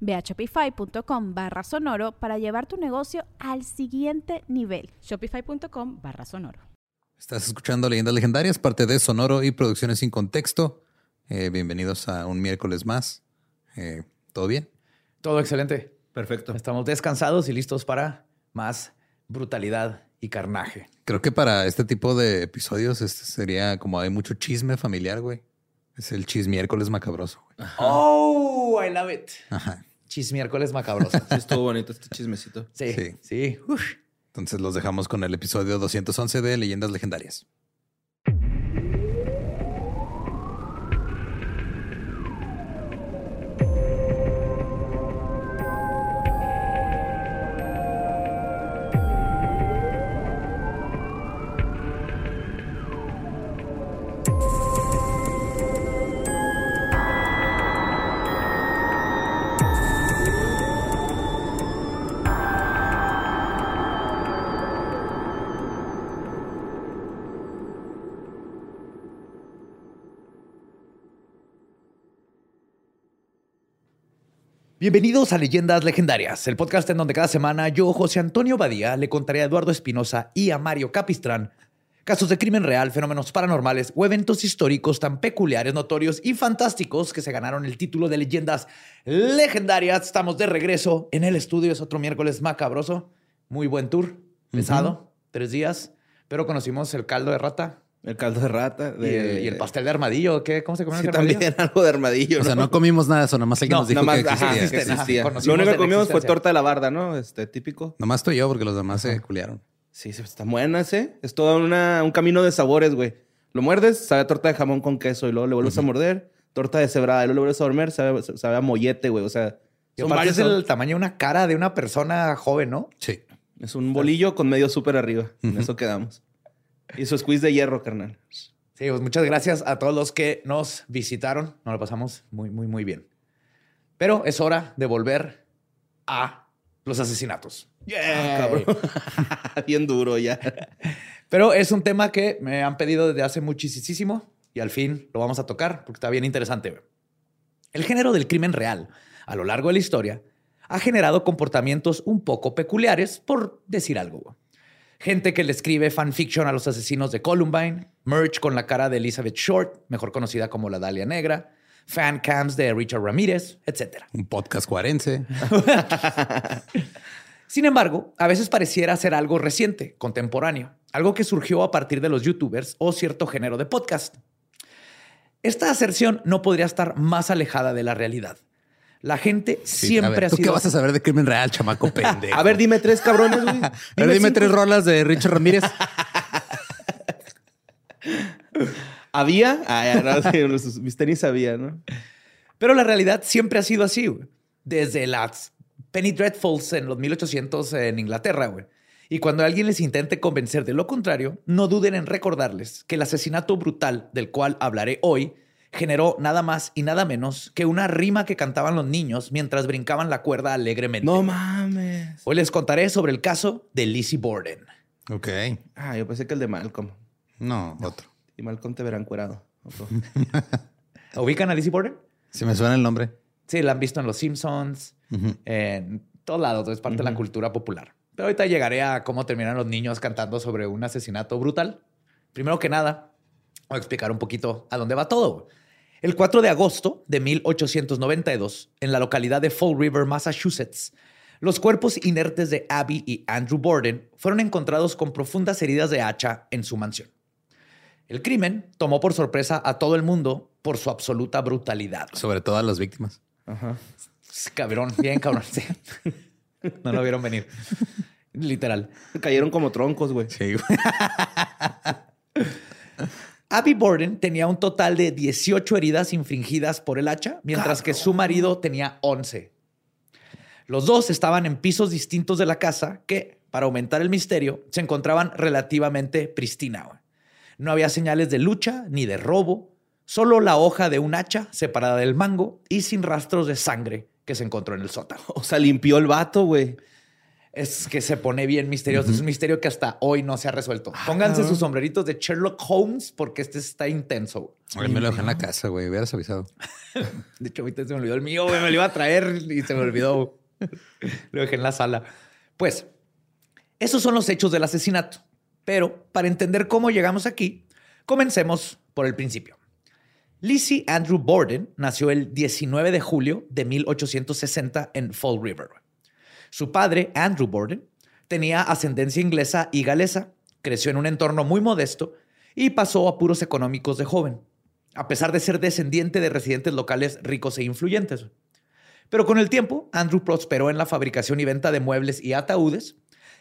Ve a shopify.com barra sonoro para llevar tu negocio al siguiente nivel. Shopify.com barra sonoro. Estás escuchando Leyendas Legendarias, parte de Sonoro y Producciones sin Contexto. Eh, bienvenidos a un miércoles más. Eh, ¿Todo bien? Todo excelente. Perfecto. Estamos descansados y listos para más brutalidad y carnaje. Creo que para este tipo de episodios este sería como hay mucho chisme familiar, güey. Es el chismiércoles macabroso. Güey. Oh, I love it. Ajá. Chismiércoles macabroso. Sí, estuvo bonito este chismecito. Sí, sí. sí. Entonces los dejamos con el episodio 211 de Leyendas Legendarias. Bienvenidos a Leyendas Legendarias, el podcast en donde cada semana yo, José Antonio Badía, le contaré a Eduardo Espinosa y a Mario Capistrán casos de crimen real, fenómenos paranormales o eventos históricos tan peculiares, notorios y fantásticos que se ganaron el título de Leyendas Legendarias. Estamos de regreso en el estudio, es otro miércoles macabroso, muy buen tour, pesado, tres días, pero conocimos el caldo de rata, el caldo de rata. De... ¿Y, el, pastel de armadillo. ¿Qué? ¿Cómo se come sí, también algo de armadillo. O sea, no comimos nada de eso. Nomás alguien nos dijo que existía. Lo único que comimos fue torta de la barda, ¿no? Este, típico. Nomás estoy yo porque los demás se culiaron. Sí, están buenas, ¿eh? Es todo una, un camino de sabores, güey. Lo muerdes, sabe a torta de jamón con queso. Y luego le vuelves a morder, torta de cebrada. Y luego le vuelves a dormir, sabe, sabe a mollete, güey. O sea... Son varios el tamaño de una cara de una persona joven, ¿no? Sí. Es un bolillo con medio súper arriba. En eso quedamos. Y su squeeze de hierro, carnal. Sí, pues muchas gracias a todos los que nos visitaron. Nos lo pasamos muy, muy, muy bien. Pero es hora de volver a los asesinatos. Yeah, bien duro ya. Pero es un tema que me han pedido desde hace muchísimo y al fin lo vamos a tocar porque está bien interesante. El género del crimen real a lo largo de la historia ha generado comportamientos un poco peculiares, por decir algo gente que le escribe fanfiction a los asesinos de Columbine, merch con la cara de Elizabeth Short, mejor conocida como la Dalia Negra, fan cams de Richard Ramírez, etc. Un podcast cuarense. Sin embargo, a veces pareciera ser algo reciente, contemporáneo, algo que surgió a partir de los youtubers o cierto género de podcast. Esta aserción no podría estar más alejada de la realidad. La gente siempre ha sido. ¿Tú qué vas a saber de crimen real, chamaco pendejo? a ver, dime tres cabrones, güey. a ver, dime tres rolas de Richard Ramírez. ¿Había? Ah, ya, no, mis tenis había, ¿no? Pero la realidad siempre ha sido así, güey. Desde las Penny Dreadfuls en los 1800 en Inglaterra, güey. Y cuando alguien les intente convencer de lo contrario, no duden en recordarles que el asesinato brutal del cual hablaré hoy generó nada más y nada menos que una rima que cantaban los niños mientras brincaban la cuerda alegremente. No mames. Hoy les contaré sobre el caso de Lizzie Borden. Ok. Ah, yo pensé que el de Malcolm. No, otro. Y Malcolm te verán curado. ¿Ubican a Lizzie Borden? Sí, me suena el nombre. Sí, la han visto en Los Simpsons, en todos lados, es parte de la cultura popular. Pero ahorita llegaré a cómo terminan los niños cantando sobre un asesinato brutal. Primero que nada, voy a explicar un poquito a dónde va todo. El 4 de agosto de 1892, en la localidad de Fall River, Massachusetts, los cuerpos inertes de Abby y Andrew Borden fueron encontrados con profundas heridas de hacha en su mansión. El crimen tomó por sorpresa a todo el mundo por su absoluta brutalidad. Sobre todo a las víctimas. Ajá. Cabrón, bien cabrón. sí. No lo vieron venir. Literal. Cayeron como troncos, güey. Sí, güey. Abby Borden tenía un total de 18 heridas infringidas por el hacha, mientras que su marido tenía 11. Los dos estaban en pisos distintos de la casa que, para aumentar el misterio, se encontraban relativamente pristina. No había señales de lucha ni de robo, solo la hoja de un hacha separada del mango y sin rastros de sangre que se encontró en el sótano. O sea, limpió el vato, güey. Es que se pone bien misterioso. Es un misterio que hasta hoy no se ha resuelto. Pónganse sus sombreritos de Sherlock Holmes porque este está intenso. mí me lo dejé en la casa, güey. Hubieras avisado. De hecho, ahorita se me olvidó el mío, güey. Me lo iba a traer y se me olvidó. lo dejé en la sala. Pues, esos son los hechos del asesinato. Pero para entender cómo llegamos aquí, comencemos por el principio. Lizzie Andrew Borden nació el 19 de julio de 1860 en Fall River. Su padre, Andrew Borden, tenía ascendencia inglesa y galesa, creció en un entorno muy modesto y pasó apuros económicos de joven, a pesar de ser descendiente de residentes locales ricos e influyentes. Pero con el tiempo, Andrew prosperó en la fabricación y venta de muebles y ataúdes,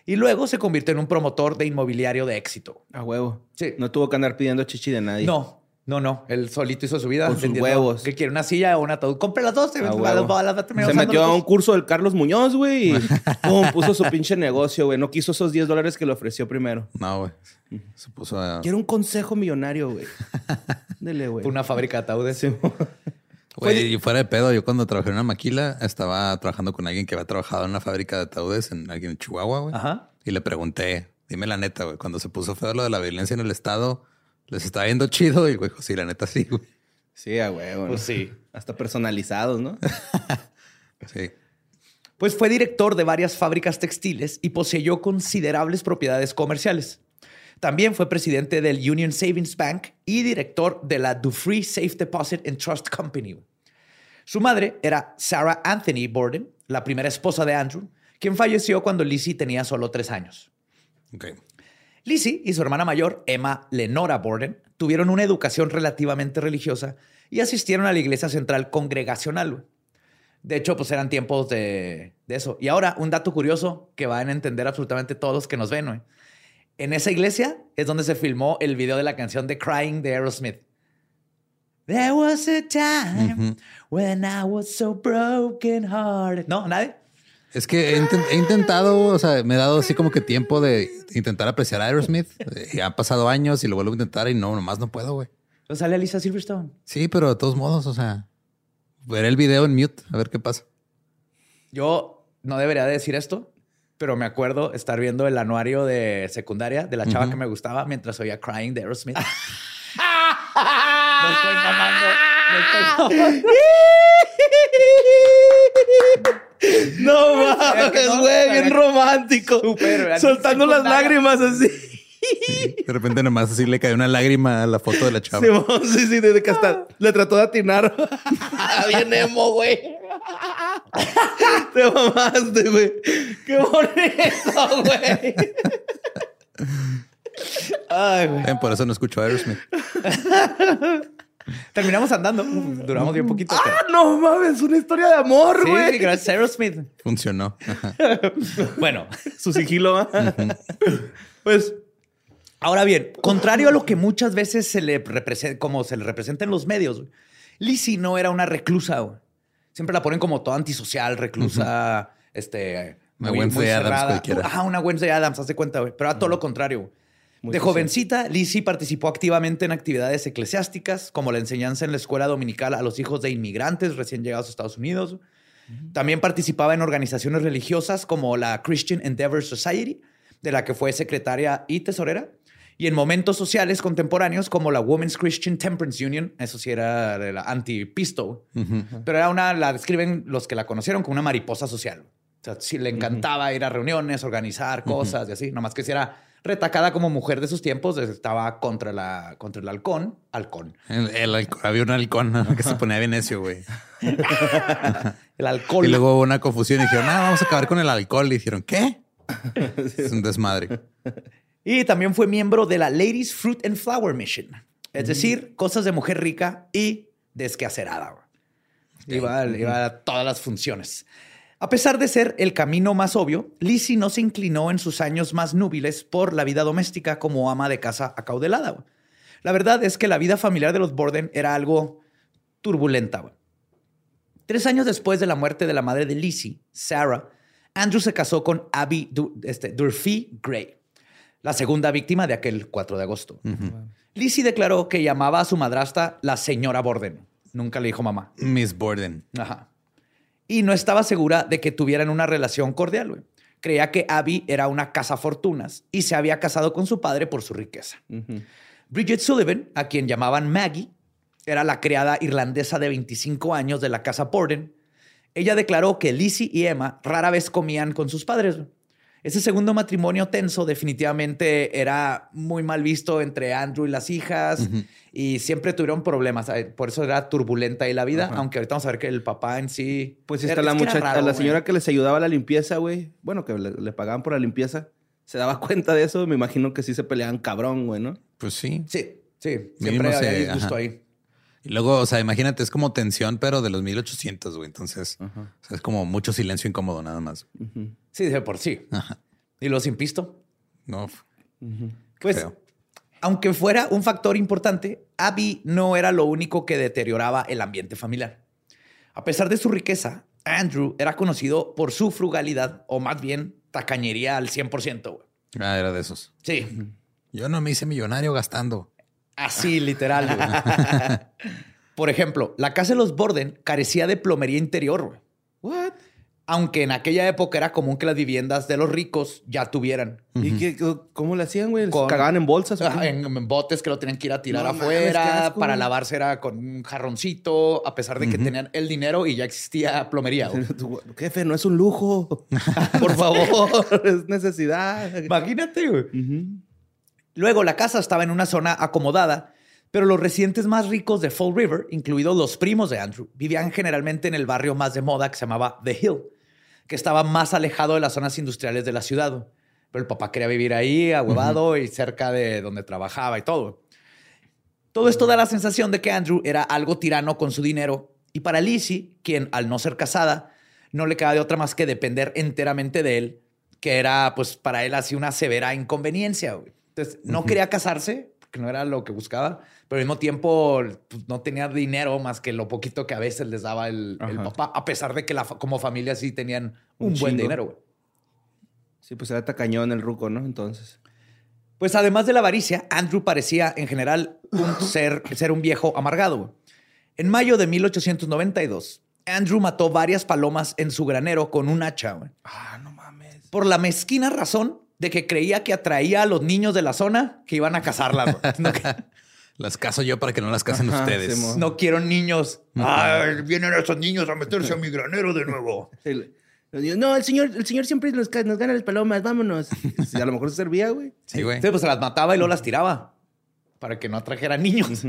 y luego se convirtió en un promotor de inmobiliario de éxito. A huevo. Sí. No tuvo que andar pidiendo chichi de nadie. No, no, no. Él solito hizo su vida. Con sus huevos. Que quiere una silla o un ataúd. Compre las dos. se A va- huevo. va- va- va a terminar Se metió a un curso del Carlos Muñoz, güey, y pum, puso su pinche negocio, güey. No quiso esos 10 dólares que le ofreció primero. No, güey. Se puso a. Quiero un consejo millonario, güey. Dele, güey. Fue una fábrica de ataúdes. Sí. Güey, y fuera de pedo, yo cuando trabajé en una maquila estaba trabajando con alguien que había trabajado en una fábrica de ataúdes en alguien en Chihuahua, güey. Ajá. Y le pregunté, dime la neta, güey, cuando se puso feo lo de la violencia en el estado, les estaba yendo chido y güey, dijo, sí, la neta sí, güey. Sí, a huevo. ¿no? Pues sí. Hasta personalizados, ¿no? Sí. Pues fue director de varias fábricas textiles y poseyó considerables propiedades comerciales. También fue presidente del Union Savings Bank y director de la Dufree Safe Deposit and Trust Company. Su madre era Sarah Anthony Borden, la primera esposa de Andrew, quien falleció cuando Lizzie tenía solo tres años. Ok. Lizzie y su hermana mayor, Emma Lenora Borden, tuvieron una educación relativamente religiosa y asistieron a la iglesia central congregacional. De hecho, pues eran tiempos de, de eso. Y ahora, un dato curioso que van a entender absolutamente todos los que nos ven. güey. En esa iglesia es donde se filmó el video de la canción de Crying de Aerosmith. There was a time when I was so broken hearted. ¿No? ¿Nadie? Es que he, inten- he intentado, o sea, me he dado así como que tiempo de intentar apreciar a Aerosmith. Eh, Y han pasado años y lo vuelvo a intentar y no, nomás no puedo, güey. ¿No sale Alisa Silverstone? Sí, pero de todos modos, o sea, veré el video en mute a ver qué pasa. Yo no debería de decir esto, pero me acuerdo estar viendo el anuario de secundaria de la chava que me gustaba mientras oía Crying de Aerosmith. no estoy mamando. No estoy mamando. No ¿Verdad que mames, güey, bien romántico. ¿verdad? Soltando las lágrimas así. De repente nomás así le cayó una lágrima a la foto de la chava. Sí, sí, sí, desde que hasta le trató de atinar. Bien emo, güey. Te mamaste, güey. Qué bonito, güey. Ay, güey. Por eso no escucho a Aerosmith. Terminamos andando. Duramos bien poquito. pero- Ah, no mames, una historia de amor, güey. sí, gracias a Aerosmith. Funcionó. Ajá. Bueno, Su sigilo, ¿va? Pues, ahora bien, contrario a lo que muchas veces se le representa, como se le representa en los medios, Lizzie no era una reclusa. güey. Siempre la ponen como toda antisocial, reclusa, este. Una Wednesday Addams cualquiera. Ajá, una Wednesday Adams, haz de cuenta, güey. Pero a todo lo contrario. güey. Muy de jovencita, Lizzie participó activamente en actividades eclesiásticas, como la enseñanza en la escuela dominical a los hijos de inmigrantes recién llegados a Estados Unidos. También participaba en organizaciones religiosas como la Christian Endeavor Society, de la que fue secretaria y tesorera, y en momentos sociales contemporáneos como la Women's Christian Temperance Union, eso sí era de la anti-pisto, pero era una, la describen los que la conocieron como una mariposa social. O sea, sí le encantaba ir a reuniones, organizar cosas y así, nomás que si era retacada como mujer de sus tiempos, estaba contra, la, contra el halcón, halcón. El, el halcón- había un halcón ¿no? que se ponía bien necio, güey. El alcohol. Y luego hubo una confusión y dijeron, ah, vamos a acabar con el alcohol. Y dijeron, ¿qué? Es un desmadre. Y también fue miembro de la Ladies Fruit and Flower Mission. Es decir, cosas de mujer rica y desquacerada. güey. Iba, iba a todas las funciones. A pesar de ser el camino más obvio, Lizzie no se inclinó en sus años más núbiles por la vida doméstica como ama de casa acaudelada. La verdad es que la vida familiar de los Borden era algo turbulenta. Tres años después de la muerte de la madre de Lizzie, Sarah, Andrew se casó con Abby Du- este, Durfee Gray, la segunda víctima de aquel 4 de agosto. Lizzie declaró que llamaba a su madrastra la señora Borden. Nunca le dijo mamá. Miss Borden. Ajá. Y no estaba segura de que tuvieran una relación cordial. güey. Creía que Abby era una casa fortunas y se había casado con su padre por su riqueza. Bridget Sullivan, a quien llamaban Maggie, era la criada irlandesa de 25 años de la casa Borden. Ella declaró que Lizzie y Emma rara vez comían con sus padres. güey. Ese segundo matrimonio tenso definitivamente era muy mal visto entre Andrew y las hijas y siempre tuvieron problemas. Por eso era turbulenta ahí la vida, aunque ahorita vamos a ver que el papá en sí... Pues era- está la muchacha, raro, la güey. señora que les ayudaba a la limpieza, güey. Bueno, que le, le pagaban por la limpieza. Se daba cuenta de eso. Me imagino que sí se peleaban cabrón, güey, ¿no? Pues sí. Sí, sí. Mínimo Siempre había se- disgusto ajá. ahí. Y luego, o sea, imagínate, es como tensión, pero de los 1800, güey. Entonces, o sea, es como mucho silencio incómodo nada más. Sí, de por sí. Ajá. ¿Y los impisto? No. f- Pues, feo. aunque fuera un factor importante, Abby no era lo único que deterioraba el ambiente familiar. A pesar de su riqueza, Andrew era conocido por su frugalidad, o más bien tacañería al 100%. güey. Ah, era de esos. Sí, Yo no me hice millonario gastando. así literal. por ejemplo, la casa de los Borden carecía de plomería interior. güey. What? Aunque en aquella época era común que las viviendas de los ricos ya tuvieran. ¿Y qué, cómo le hacían, güey? ¿Se Con- cagaban en bolsas? qué? en, en botes que lo tenían que ir a tirar No afuera. asco, para lavarse era con un jarroncito, a pesar de que tenían el dinero y ya existía plomería. güey. Jefe, no es un lujo. Por favor. es necesidad. Imagínate, güey. Luego, la casa estaba en una zona acomodada, pero los residentes más ricos de Fall River, incluidos los primos de Andrew, vivían generalmente en el barrio más de moda que se llamaba The Hill, que estaba más alejado de las zonas industriales de la ciudad. Pero el papá quería vivir ahí, ahuevado y cerca de donde trabajaba y todo. Todo esto da la sensación de que Andrew era algo tirano con su dinero y para Lizzie, quien al no ser casada, no le quedaba de otra más que depender enteramente de él, que era pues para él así una severa inconveniencia. güey. Entonces no quería casarse, que no era lo que buscaba, pero al mismo tiempo pues, no tenía dinero más que lo poquito que a veces les daba el, papá, a pesar de que la, como familia sí tenían un, Un buen chingo. dinero. güey. Sí, pues era tacañón el ruco, ¿no? Entonces. Pues además de la avaricia, Andrew parecía en general un ser, ser un viejo amargado. güey. En mayo de 1892, Andrew mató varias palomas en su granero con un hacha, güey, Ah, no mames. por la mezquina razón de que creía que atraía a los niños de la zona que iban a cazarlas. güey. No, Las caso yo para que no las casen Ajá, ustedes. No quiero niños. Ay, vienen esos niños a meterse a mi granero de nuevo. El- los niños, no, el señor, el señor siempre nos gana las palomas, vámonos. Sí, a lo mejor se servía, güey. Sí, güey. Sí, pues se las mataba y luego las tiraba para que no atrajeran niños.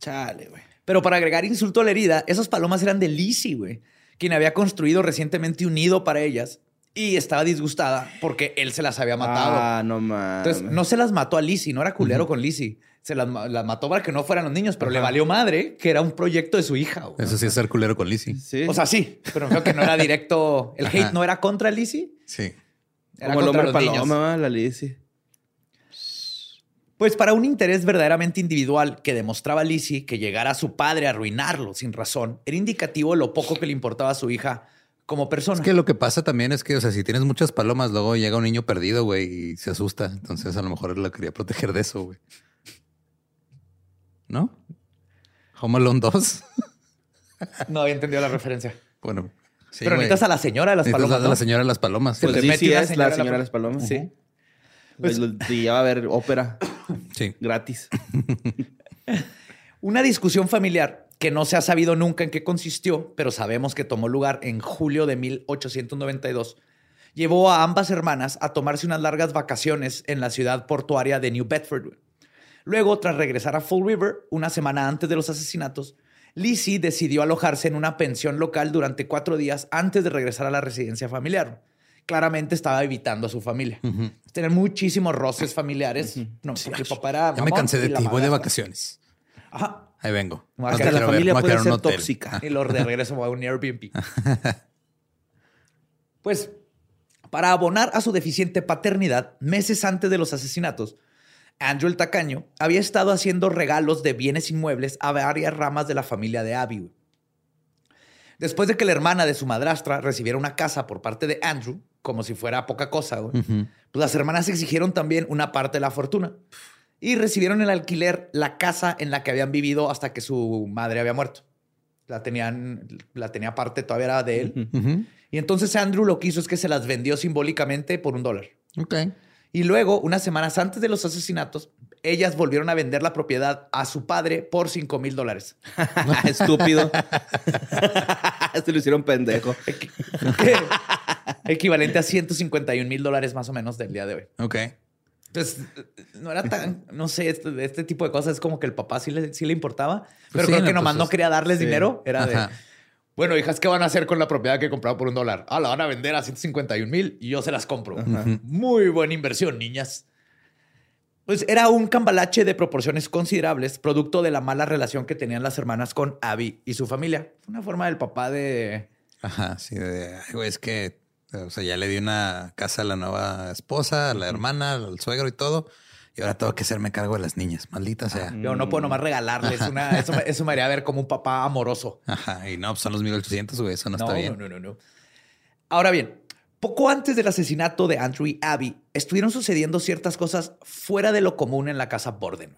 Chale, güey. Pero para agregar insulto a la herida, esas palomas eran de Lizzie, güey, quien había construido recientemente un nido para ellas y estaba disgustada porque él se las había matado. Ah, no mames. Entonces, no se las mató a Lizzie, no era culero con Lizzie. Se las, ma- las mató para que no fueran los niños, pero le valió madre que era un proyecto de su hija. güey. Eso sí es ser culero con Lizzie. Sí. O sea, sí, pero creo que no era directo. El hate Ajá. no era contra Lizzie, Sí. era como el contra hombre los niños. paloma, la Lizzie. Pues para un interés verdaderamente individual que demostraba Lizzie que llegara a su padre a arruinarlo sin razón, era indicativo de lo poco que le importaba a su hija como persona. Es que lo que pasa también es que, o sea, si tienes muchas palomas, luego llega un niño perdido, güey, y se asusta. Entonces, a lo mejor él la quería proteger de eso, güey. ¿No? Home Alone 2. No había entendido la referencia. bueno, sí, pero necesitas a la señora de las Necesitas palomas. a la ¿no? señora de las palomas. Se Pues le sí, mete sí es la señora de las pal- palomas. Sí. Pues, y ya va a haber ópera Sí. gratis. Una discusión familiar que no se ha sabido nunca en qué consistió, pero sabemos que tomó lugar en julio de 1892, llevó a ambas hermanas a tomarse unas largas vacaciones en la ciudad portuaria de New Bedford. Luego, tras regresar a Fall River, una semana antes de los asesinatos, Lizzie decidió alojarse en una pensión local durante cuatro días antes de regresar a la residencia familiar, claramente estaba evitando a su familia. Tenían muchísimos roces familiares. No, porque el papá era Ya me cansé de ti, voy de vacaciones. Ajá. Ahí vengo. Me voy a No te quedar- la ver, familia puede ser tóxica. Y los de regreso a un Airbnb. Pues, para abonar a su deficiente paternidad, meses antes de los asesinatos, Andrew el Tacaño había estado haciendo regalos de bienes inmuebles a varias ramas de la familia de Abby. Después de que la hermana de su madrastra recibiera una casa por parte de Andrew, como si fuera poca cosa, güey, pues las hermanas exigieron también una parte de la fortuna y recibieron el alquiler la casa en la que habían vivido hasta que su madre había muerto. La tenían, la tenía parte, todavía era de él. Y entonces Andrew lo que hizo es que se las vendió simbólicamente por un dólar. Ok. Y luego, unas semanas antes de los asesinatos, ellas volvieron a vender la propiedad a su padre por 5 mil dólares. Estúpido. Se lo hicieron pendejo. Equivalente a 151 mil dólares más o menos del día de hoy. Ok. Entonces, no era tan, no sé, este, este tipo de cosas es como que el papá sí le, sí le importaba, pero sí, creo no, que pues, nomás no quería darles sí. dinero. Era de, Ajá. bueno, hijas, ¿qué van a hacer con la propiedad que compraron por un dólar? Ah, la van a vender a 151 mil y yo se las compro. Muy buena inversión, niñas. Pues era un cambalache de proporciones considerables, producto de la mala relación que tenían las hermanas con Abby y su familia. Fue una forma del papá de... Ajá, sí, de, es que, o sea, ya le di una casa a la nueva esposa, a la hermana, al suegro y todo. Y ahora tengo que hacerme cargo de las niñas, maldita sea. Yo no puedo nomás regalarles una... Eso, me- eso me haría ver como un papá amoroso. Ajá, y no, pues son los 1800, güey, eso no, No, está bien. no, no, no, no. Ahora bien, poco antes del asesinato de Andrew y Abby, estuvieron sucediendo ciertas cosas fuera de lo común en la casa Borden.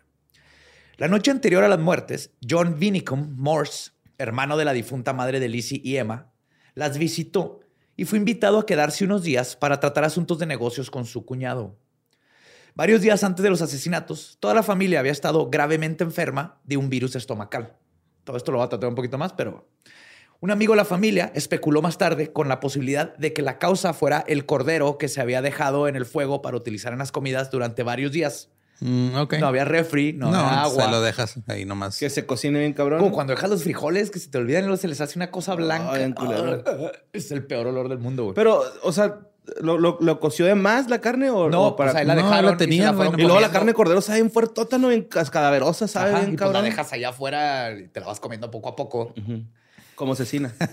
La noche anterior a las muertes, John Vinicum Morse, hermano de la difunta madre de Lizzie y Emma, las visitó y fue invitado a quedarse unos días para tratar asuntos de negocios con su cuñado. Varios días antes de los asesinatos, toda la familia había estado gravemente enferma de un virus estomacal. Todo esto lo voy a tratar un poquito más, pero un amigo de la familia especuló más tarde con la posibilidad de que la causa fuera el cordero que se había dejado en el fuego para utilizar en las comidas durante varios días. Mm, ok. No había refri, no, No, había agua. se lo dejas ahí nomás. Que se cocine bien cabrón. Como cuando dejas los frijoles que se te olvidan y luego se les hace una cosa blanca. culero. Ah, es el peor olor del mundo, güey. Pero, o sea, ¿lo, lo, lo coció de más la carne o no, o pues ahí la No, dejaron la y se tenían, fueron güey, Y luego la carne de cordero sabe bien fuertota, ¿no? Bien cadaverosa, sabe Ajá, bien y pues la dejas allá afuera y te la vas comiendo poco a poco. Como cecina.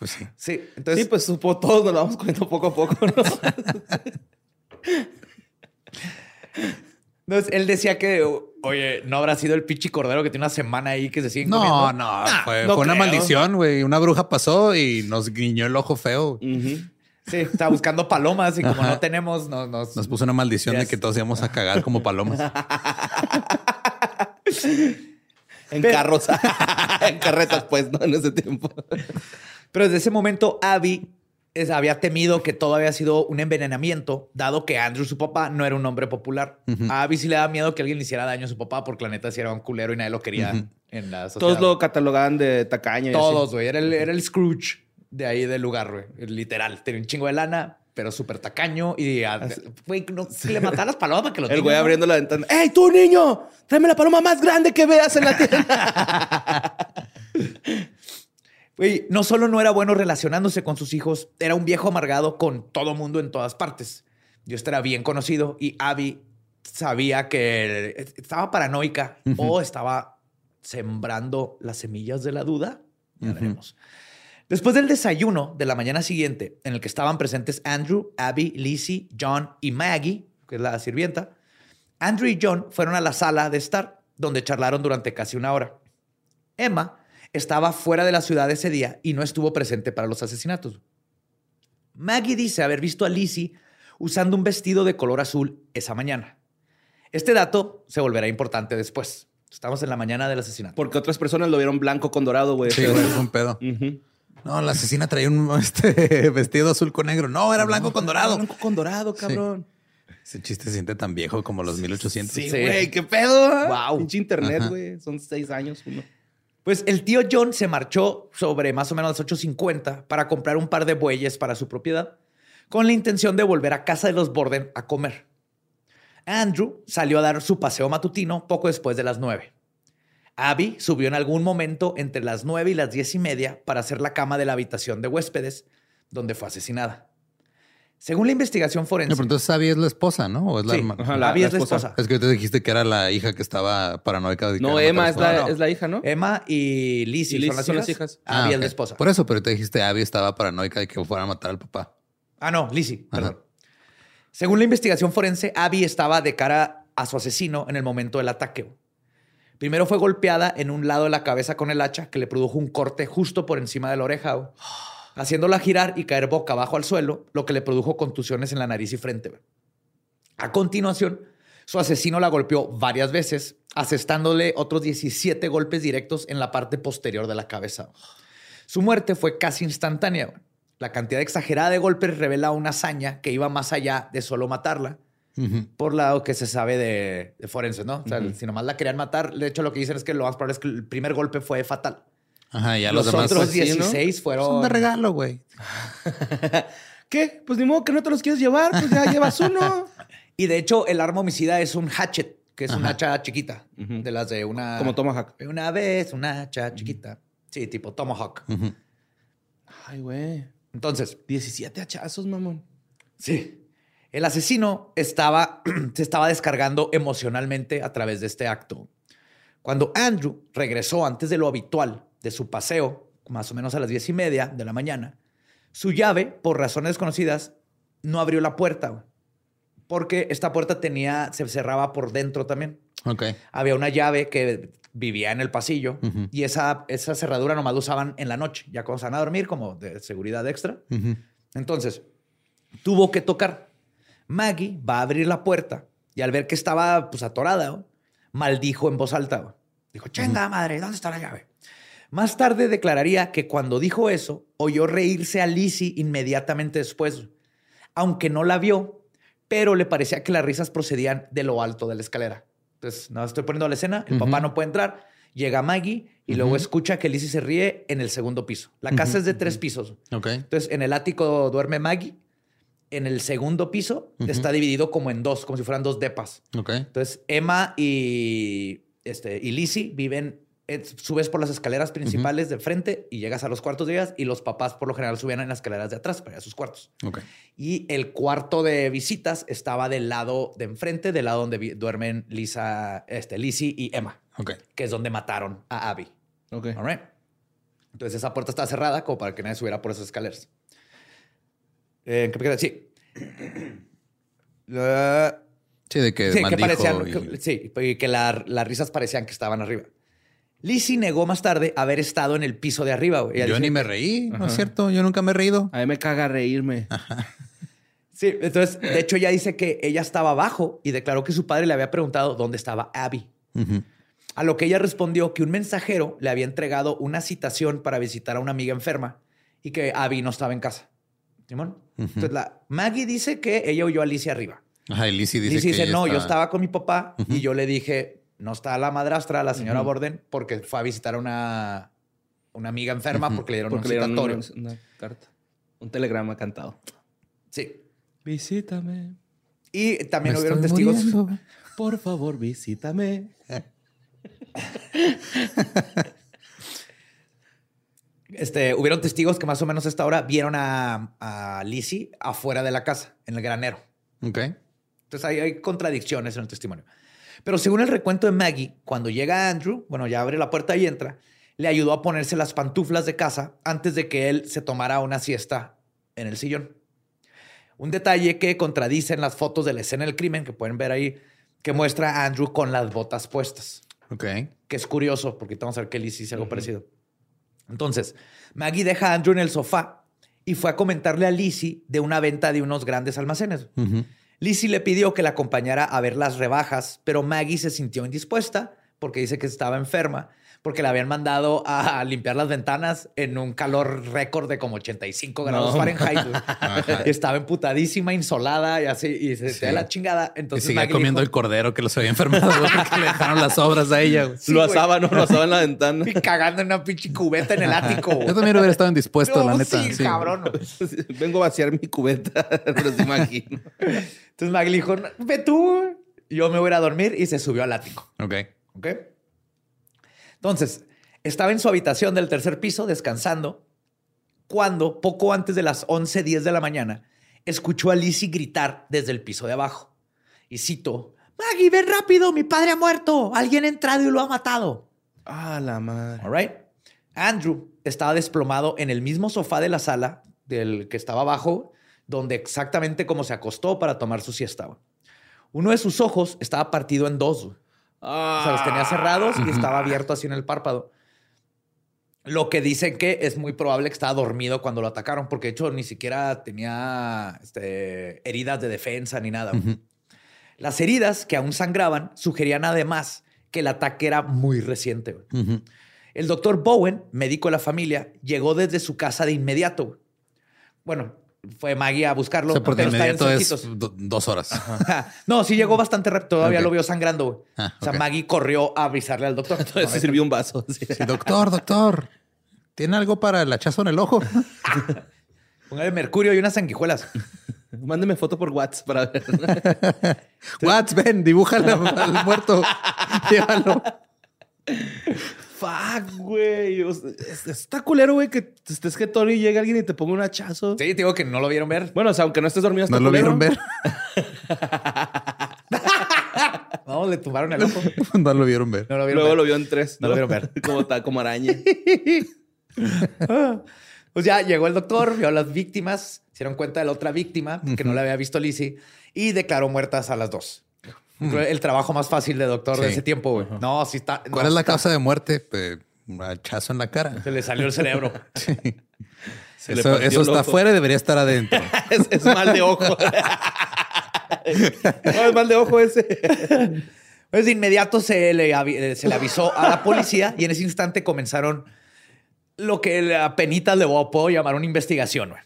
Pues sí. Sí, entonces sí, pues supo todos nos la vamos comiendo poco a poco, ¿no? Entonces, él decía que, oye, no habrá sido el pichi cordero que tiene una semana ahí que se siguen No, comiendo. no, fue, no fue una creo. maldición, güey. Una bruja pasó y nos guiñó el ojo feo. Sí, estaba buscando palomas y como Ajá. no tenemos, no, nos, Nos puso una maldición de que todos íbamos a cagar como palomas. En carros. en carretas, pues, ¿no? En ese tiempo. Pero desde ese momento, Abby es- había temido que todo había sido un envenenamiento, dado que Andrew, su papá, no era un hombre popular. A Abby sí le daba miedo que alguien le hiciera daño a su papá, porque la neta sí era un culero y nadie lo quería en la sociedad. Todos lo catalogaban de tacaño. y. Todos, güey. Era el, era el Scrooge de ahí del lugar, güey. Literal. Tenía un chingo de lana, pero súper tacaño. Y, güey, no, le mataban las palomas para que los El güey abriendo la ventana. ¡Ey, tú, niño! Tráeme la paloma más grande que veas en la tienda. Güey, no solo no era bueno relacionándose con sus hijos, era un viejo amargado con todo mundo en todas partes. Yo esto era bien conocido y Abby sabía que estaba paranoica o estaba sembrando las semillas de la duda. Ya veremos. Después del desayuno de la mañana siguiente, en el que estaban presentes Andrew, Abby, Lizzie, John y Maggie, que es la sirvienta, Andrew y John fueron a la sala de estar, donde charlaron durante casi una hora. Emma estaba fuera de la ciudad ese día y no estuvo presente para los asesinatos. Maggie dice haber visto a Lizzie usando un vestido de color azul esa mañana. Este dato se volverá importante después. Estamos en la mañana del asesinato. Porque otras personas lo vieron blanco con dorado, güey. Sí, güey, fue un pedo. No, la asesina traía un este, vestido azul con negro. No, era blanco con dorado. Blanco con dorado, cabrón. Ese chiste se siente tan viejo como los 1800. Sí, Sí. güey, qué pedo. Wow. Pinche internet, güey. Son seis años uno. Pues el tío John se marchó sobre más o menos las 8.50 para comprar un par de bueyes para su propiedad, con la intención de volver a casa de los Borden a comer. Andrew salió a dar su paseo matutino poco después de las 9. Abby subió en algún momento entre las 9 y las 10 y media para hacer la cama de la habitación de huéspedes, donde fue asesinada. Según la investigación No, forense, pero entonces Abby es la esposa, ¿no? ¿O es la Sí. hermana? Ajá, la- Abby la es la esposa. esposa. Es que te dijiste que era la hija que estaba paranoica. de que No, Emma matar es la, esposa. es la hija, ¿no? Emma y Lizzie, Y Lizzie son, las, son hijas. las hijas. Ah, Abby es la esposa. Por eso, pero te dijiste Abby estaba paranoica de que fuera a matar al papá. Ah, no, Lizzie, Ajá. perdón. Según la investigación forense, Abby estaba de cara a su asesino en el momento del ataque. Primero fue golpeada en un lado de la cabeza con el hacha que le produjo un corte justo por encima de la oreja, haciéndola girar y caer boca abajo al suelo, lo que le produjo contusiones en la nariz y frente. A continuación, su asesino la golpeó varias veces, asestándole otros 17 golpes directos en la parte posterior de la cabeza. Su muerte fue casi instantánea. La cantidad exagerada de golpes revela una hazaña que iba más allá de solo matarla, por lado que se sabe de, de forenses, ¿no? O sea, si nomás la querían matar, de hecho lo que dicen es que lo más probable es que el primer golpe fue fatal. Ajá, ya los, los, demás otros pues, sí, ¿no? 16 fueron... son de regalo, güey. ¿Qué? Pues ni modo que no te los quieres llevar, pues ya llevas uno. Y de hecho, el arma homicida es un hatchet, que es una Ajá. hacha chiquita, de las de una... Como Tomahawk. Una vez, una hacha chiquita. Sí, tipo Tomahawk. Ay, güey. Entonces, 17 hachazos, mamón. Sí. El asesino estaba, se estaba descargando emocionalmente a través de este acto. Cuando Andrew regresó antes de lo habitual de su paseo, más o menos a las diez y media de la mañana, su llave, por razones desconocidas, no abrió la puerta. Porque esta puerta tenía, se cerraba por dentro también. Ok. Había una llave que vivía en el pasillo y esa, esa cerradura nomás la usaban en la noche, ya cuando se van a dormir, como de seguridad extra. Entonces, tuvo que tocar. Maggie va a abrir la puerta y al ver que estaba pues atorada, maldijo en voz alta. ¿no? Dijo, chenga madre, ¿dónde está la llave? Más tarde declararía que cuando dijo eso, oyó reírse a Lizzie inmediatamente después, aunque no la vio, pero le parecía que las risas procedían de lo alto de la escalera. Entonces, no estoy poniendo la escena, el papá no puede entrar, llega Maggie y luego escucha que Lizzie se ríe en el segundo piso. La casa es de tres pisos. Ok. Entonces, en el ático duerme Maggie. En el segundo piso está dividido como en dos, como si fueran dos depas. Ok. Entonces, Emma y, este, y Lizzie viven, subes por las escaleras principales de frente y llegas a los cuartos de ellas y los papás por lo general subían en las escaleras de atrás para ir a sus cuartos. Ok. Y el cuarto de visitas estaba del lado de enfrente, del lado donde duermen Lisa, este, Lizzie y Emma, Ok. que es donde mataron a Abby. Ok. All right. Entonces esa puerta está cerrada como para que nadie subiera por esas escaleras. Eh, ¿en qué me? Sí. Sí, de que sí, que maldijo parecían, y- que- sí, y que la- las risas parecían que estaban arriba. Lizzie negó más tarde haber estado en el piso de arriba. güey. Yo dice ni me reí, ¿no Ajá. es cierto? Yo nunca me he reído. A mí me caga reírme. Sí, entonces, de hecho, ella dice que ella estaba abajo y declaró que su padre le había preguntado dónde estaba Abby. A lo que ella respondió que un mensajero le había entregado una citación para visitar a una amiga enferma y que Abby no estaba en casa. ¿Simón? Entonces, la, Maggie dice que ella oyó a Alicia arriba. Ajá, y Lizzie dice Lizzie que dice, no, yo estaba con mi papá y yo le dije, no está la madrastra, la señora. Borden, porque fue a visitar a una, una amiga enferma porque le dieron Porque le un dieron citatorio. una, una carta. Un telegrama cantado. Sí. Visítame. Y también Me hubieron estoy testigos. muriendo. Por favor, visítame. Este, hubieron testigos que más o menos a esta hora vieron a, a Lizzie afuera de la casa, en el granero. Ok. Entonces hay, hay contradicciones en el testimonio. Pero según el recuento de Maggie, cuando llega Andrew, bueno, ya abre la puerta y entra, le ayudó a ponerse las pantuflas de casa antes de que él se tomara una siesta en el sillón. Un detalle que contradice en las fotos de la escena del crimen que pueden ver ahí, que muestra a Andrew con las botas puestas, Ok. que es curioso porque vamos a ver que Lizzie hizo algo parecido. Entonces, Maggie deja a Andrew en el sofá y fue a comentarle a Lizzie de una venta de unos grandes almacenes. Lizzie le pidió que la acompañara a ver las rebajas, pero Maggie se sintió indispuesta porque dice que estaba enferma, porque la habían mandado a limpiar las ventanas en un calor récord de como 85 grados No. Fahrenheit. güey. Y estaba emputadísima, insolada y así, y se Sí. la chingada. Y Entonces seguía Maggie comiendo dijo, el cordero que los había enfermado porque le dejaron las obras a ella. Sí, lo güey. asaba, ¿no? Lo asaba en la ventana. y cagando en una pinche cubeta en el ático. Yo también hubiera estado indispuesto, la No, neta. sí, sí. cabrón. Vengo a vaciar mi cubeta. Pero se imagino. Entonces Maggie dijo, ve tú. Y Yo me voy a dormir y se subió al ático. Ok. ¿Ok? Entonces, estaba en su habitación del tercer piso descansando cuando, poco antes de las 11.10 de la mañana, escuchó a Lizzie gritar desde el piso de abajo. Y cito, Maggie, ven rápido, mi padre ha muerto, alguien ha entrado y lo ha matado. Ah, la madre. All right. Andrew estaba desplomado en el mismo sofá de la sala del que estaba abajo, donde exactamente como se acostó para tomar su siesta. Uno de sus ojos estaba partido en dos. Güey. O sea, los tenía cerrados y estaba abierto así en el párpado. Lo que dicen que es muy probable que estaba dormido cuando lo atacaron, porque de hecho ni siquiera tenía este, heridas de defensa ni nada. Las heridas que aún sangraban sugerían además que el ataque era muy reciente. El doctor Bowen, médico de la familia, llegó desde su casa de inmediato. Bueno, fue Maggie a buscarlo. O sea, por de pero está en inmediato es dos horas. no, sí llegó bastante rápido. Todavía lo vio sangrando. güey. Ah, O sea. Maggie corrió a avisarle al doctor. Entonces se sirvió un vaso. sí. Sí, doctor, doctor. ¿Tiene algo para el hachazo en el ojo? Póngale mercurio y unas sanguijuelas. Mándeme foto por WhatsApp para ver. Watts, ven, dibújale al muerto. Llévalo. Fuck, güey. O sea, Está culero, güey, que estés que Tony y llegue alguien y te ponga un hachazo. Sí, te digo que no lo vieron ver. Bueno, o sea, aunque no estés dormido, está ¿No lo vieron ver? No, le tumbaron el ojo. No lo vieron ver. No lo vieron Luego ver. lo vio en tres. No lo vieron ver. como, ta- como araña. Pues ya llegó el doctor, vio a las víctimas, se dieron cuenta de la otra víctima, que no le había visto Lizzie, y declaró muertas a las dos. El trabajo más fácil de doctor de Sí. ese tiempo, güey. No, sí está. ¿Cuál no es la está- causa de muerte? Pues, un hachazo en la cara. Se le salió el cerebro. Se le Eso, está afuera y debería estar adentro. es, es mal de ojo. no, es mal de ojo ese. Pues de inmediato se le, se le avisó a la policía y en ese instante comenzaron lo que la penita le puedo llamar una investigación. güey.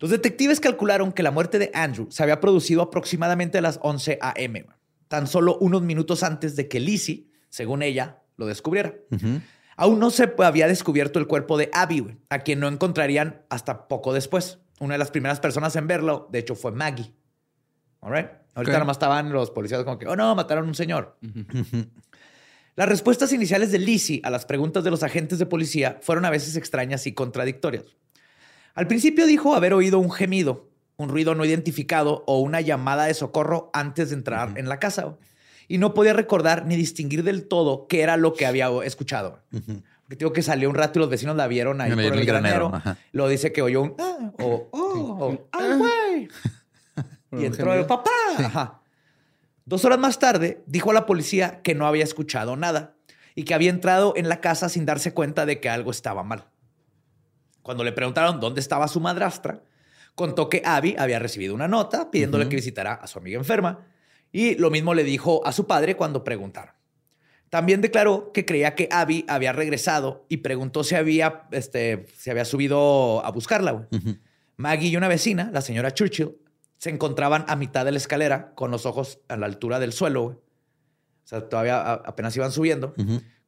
Los detectives calcularon que la muerte de Andrew se había producido aproximadamente a las 11 a.m., tan solo unos minutos antes de que Lizzie, según ella, lo descubriera. Aún no se había descubierto el cuerpo de Abby, a quien no encontrarían hasta poco después. Una de las primeras personas en verlo, de hecho, fue Maggie. All right. Ahorita Ok. nomás estaban los policías como que, oh no, mataron a un señor. Las respuestas iniciales de Lizzie a las preguntas de los agentes de policía fueron a veces extrañas y contradictorias. Al principio dijo haber oído un gemido, un ruido no identificado o una llamada de socorro antes de entrar en la casa. Y no podía recordar ni distinguir del todo qué era lo que había escuchado. Porque digo que salió un rato y los vecinos la vieron ahí En por el el granero, granero. Lo dice que oyó un ah, o oh, o ah, güey. Y entró el papá. Ajá. Dos horas más tarde, dijo a la policía que no había escuchado nada y que había entrado en la casa sin darse cuenta de que algo estaba mal. Cuando le preguntaron dónde estaba su madrastra, contó que Abby había recibido una nota pidiéndole que visitara a su amiga enferma y lo mismo le dijo a su padre cuando preguntaron. También declaró que creía que Abby había regresado y preguntó si había, este, si había subido a buscarla. Maggie y una vecina, la señora Churchill, se encontraban a mitad de la escalera con los ojos a la altura del suelo. O sea, todavía apenas iban subiendo.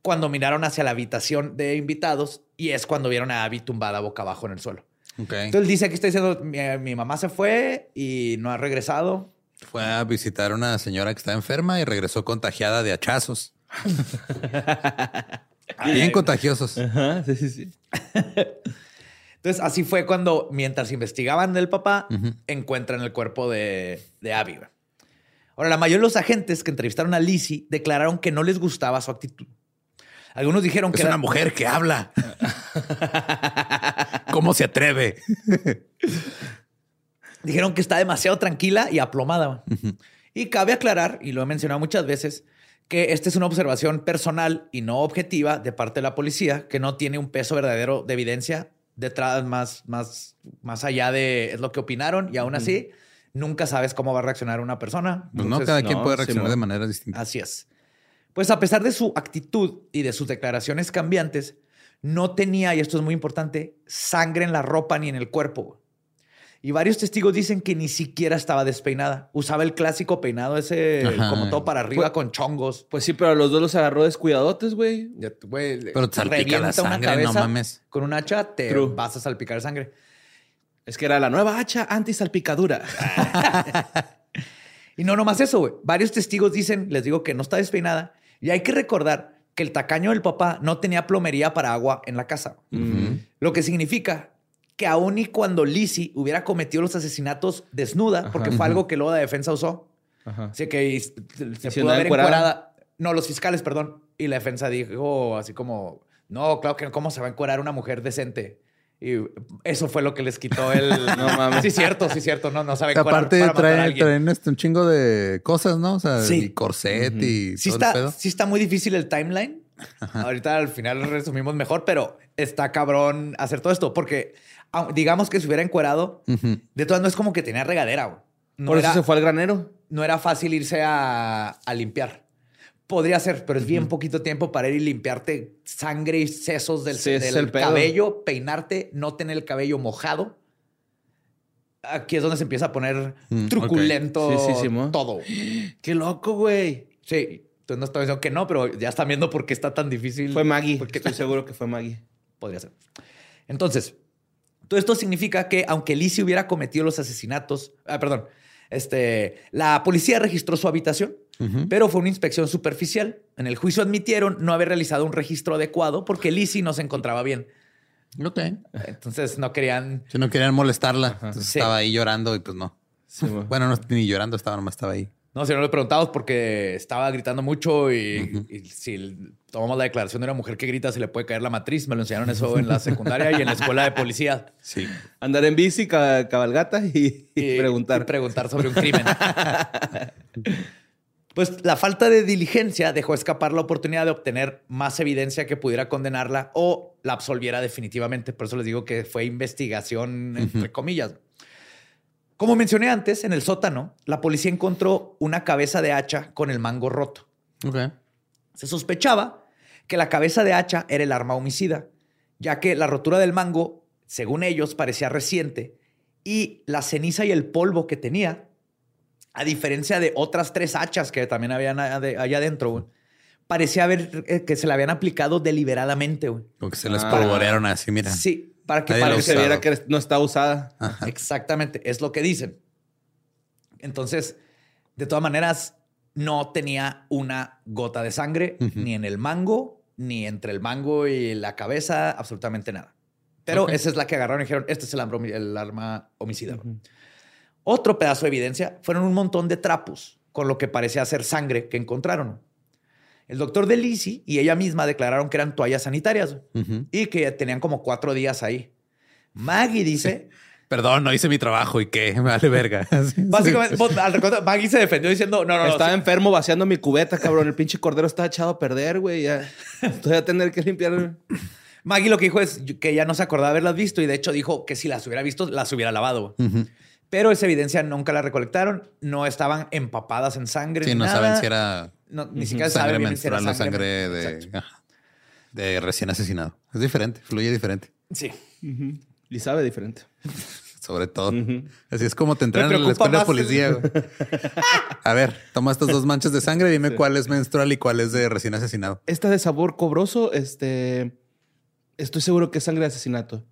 Cuando miraron hacia la habitación de invitados y es cuando vieron a Abby tumbada boca abajo en el suelo. Ok. Entonces dice que está diciendo, mi, mi mamá se fue y no ha regresado. Fue a visitar a una señora que estaba enferma y regresó contagiada de hachazos. Bien contagiosos. Ajá, sí, sí, sí. Entonces así fue cuando, mientras investigaban del papá, encuentran el cuerpo de, de Abby. Ahora, la mayoría de los agentes que entrevistaron a Lizzie declararon que no les gustaba su actitud. Algunos dijeron que Es era una mujer que habla. ¿Cómo se atreve? Dijeron que está demasiado tranquila y aplomada. Y cabe aclarar, y lo he mencionado muchas veces, que esta es una observación personal y no objetiva de parte de la policía, que no tiene un peso verdadero de evidencia detrás, más, más, más allá de es lo que opinaron, y aún así nunca sabes cómo va a reaccionar una persona. Pues no, cada quien no, puede reaccionar de manera distinta. Así es. Pues a pesar de su actitud y de sus declaraciones cambiantes, no tenía, y esto es muy importante, sangre en la ropa ni en el cuerpo. Y varios testigos dicen que ni siquiera estaba despeinada. Usaba el clásico peinado ese, Ajá. como todo para arriba Pues- con chongos. Pues sí, pero a los dos los agarró descuidadotes, güey. Ya, güey, Pero te salpica la revienta una sangre, no cabeza mames. Con un hacha te True. vas a salpicar sangre. Es que era la nueva hacha anti-salpicadura. Y no nomás eso, güey. Varios testigos dicen, les digo que no está despeinada. Y hay que recordar que el tacaño del papá no tenía plomería para agua en la casa. Lo que significa que aun y cuando Lizzie hubiera cometido los asesinatos desnuda, porque fue algo que luego la defensa usó, Ajá. así que se pudo haber encuerada? encuerada. No, los fiscales, perdón. Y la defensa dijo así como, no, claro que no, ¿cómo se va a encuerar una mujer decente? Y eso fue lo que les quitó el... No mames. Sí, cierto, sí, cierto. No, no sabe encuerar Aparte traen, traen este, un chingo de cosas, ¿no? O sea, Sí. y corset y Sí todo el está, pedo. sí está muy difícil el timeline. Ahorita al final resumimos mejor, pero está cabrón hacer todo esto porque au- digamos que se hubiera encuerado, de todas no es como que tenía regadera. No, Por era, eso se fue al granero. no era fácil irse a, a limpiar. Podría ser, pero es bien poquito tiempo para ir y limpiarte sangre y sesos del, Sí, el cabello, peinarte, no tener el cabello mojado. Aquí es donde se empieza a poner Mm, truculento. Sí, sí, todo. Qué loco, güey. Sí, entonces no estoy diciendo que no, pero ya están viendo por qué está tan difícil. Fue Maggie. Porque Estoy seguro que fue Maggie. podría ser. Entonces, todo esto significa que aunque Lizzie hubiera cometido los asesinatos, ah, perdón, este, la policía registró su habitación, Pero fue una inspección superficial. En el juicio admitieron no haber realizado un registro adecuado porque Lizzie no se encontraba bien. Ok. Entonces no querían. Si no querían molestarla, entonces Sí. estaba ahí llorando y pues no. Sí. Bueno, no ni llorando estaba, nomás estaba ahí. No, si no le preguntamos porque estaba gritando mucho y, y si tomamos la declaración de una mujer que grita se le puede caer la matriz. Me lo enseñaron eso en la secundaria y en la escuela de policía. Sí. Andar en bici, ca- cabalgata y, y preguntar. y preguntar sobre un crimen. pues la falta de diligencia dejó escapar la oportunidad de obtener más evidencia que pudiera condenarla o la absolviera definitivamente. Por eso les digo que fue investigación, entre comillas. Como mencioné antes, en el sótano, la policía encontró una cabeza de hacha con el mango roto. Se sospechaba que la cabeza de hacha era el arma homicida, ya que la rotura del mango, según ellos, parecía reciente y la ceniza y el polvo que tenía, a diferencia de otras tres hachas que también habían allá adentro, güey, parecía haber eh, que se la habían aplicado deliberadamente. güey. Como que se les Ah. polvorearon así, mira. Sí, para que Para que se viera que no está usada. Exactamente, es lo que dicen. Entonces, de todas maneras, no tenía una gota de sangre ni en el mango, ni entre el mango y la cabeza, absolutamente nada. Pero esa es la que agarraron y dijeron, este es el arma homicida. Otro pedazo de evidencia fueron un montón de trapos con lo que parecía ser sangre que encontraron. El doctor de Lisi y ella misma declararon que eran toallas sanitarias y que tenían como cuatro días ahí. Maggie dice Perdón, no hice mi trabajo y qué, me vale verga. Básicamente, vos- al recuerdo, Maggie se defendió diciendo, no, no, no. estaba sí, enfermo vaciando mi cubeta, cabrón. El pinche cordero está echado a perder, güey. Ya. Estoy a tener que limpiar. Maggie lo que dijo es que ella no se acordaba de haberlas visto y de hecho dijo que si las hubiera visto, las hubiera lavado. Pero esa evidencia nunca la recolectaron, no estaban empapadas en sangre. Sí, ni no nada. saben si era No, ni siquiera sangre saben si era sangre de, recién asesinado. Es diferente, fluye diferente. Sí. Y sabe diferente. Sobre todo. Así es como te entrenan en la escuela de policía. güey. A ver, toma estas dos manchas de sangre dime cuál es menstrual y cuál es de recién asesinado. Esta de sabor cobroso, este. Estoy seguro que es sangre de asesinato.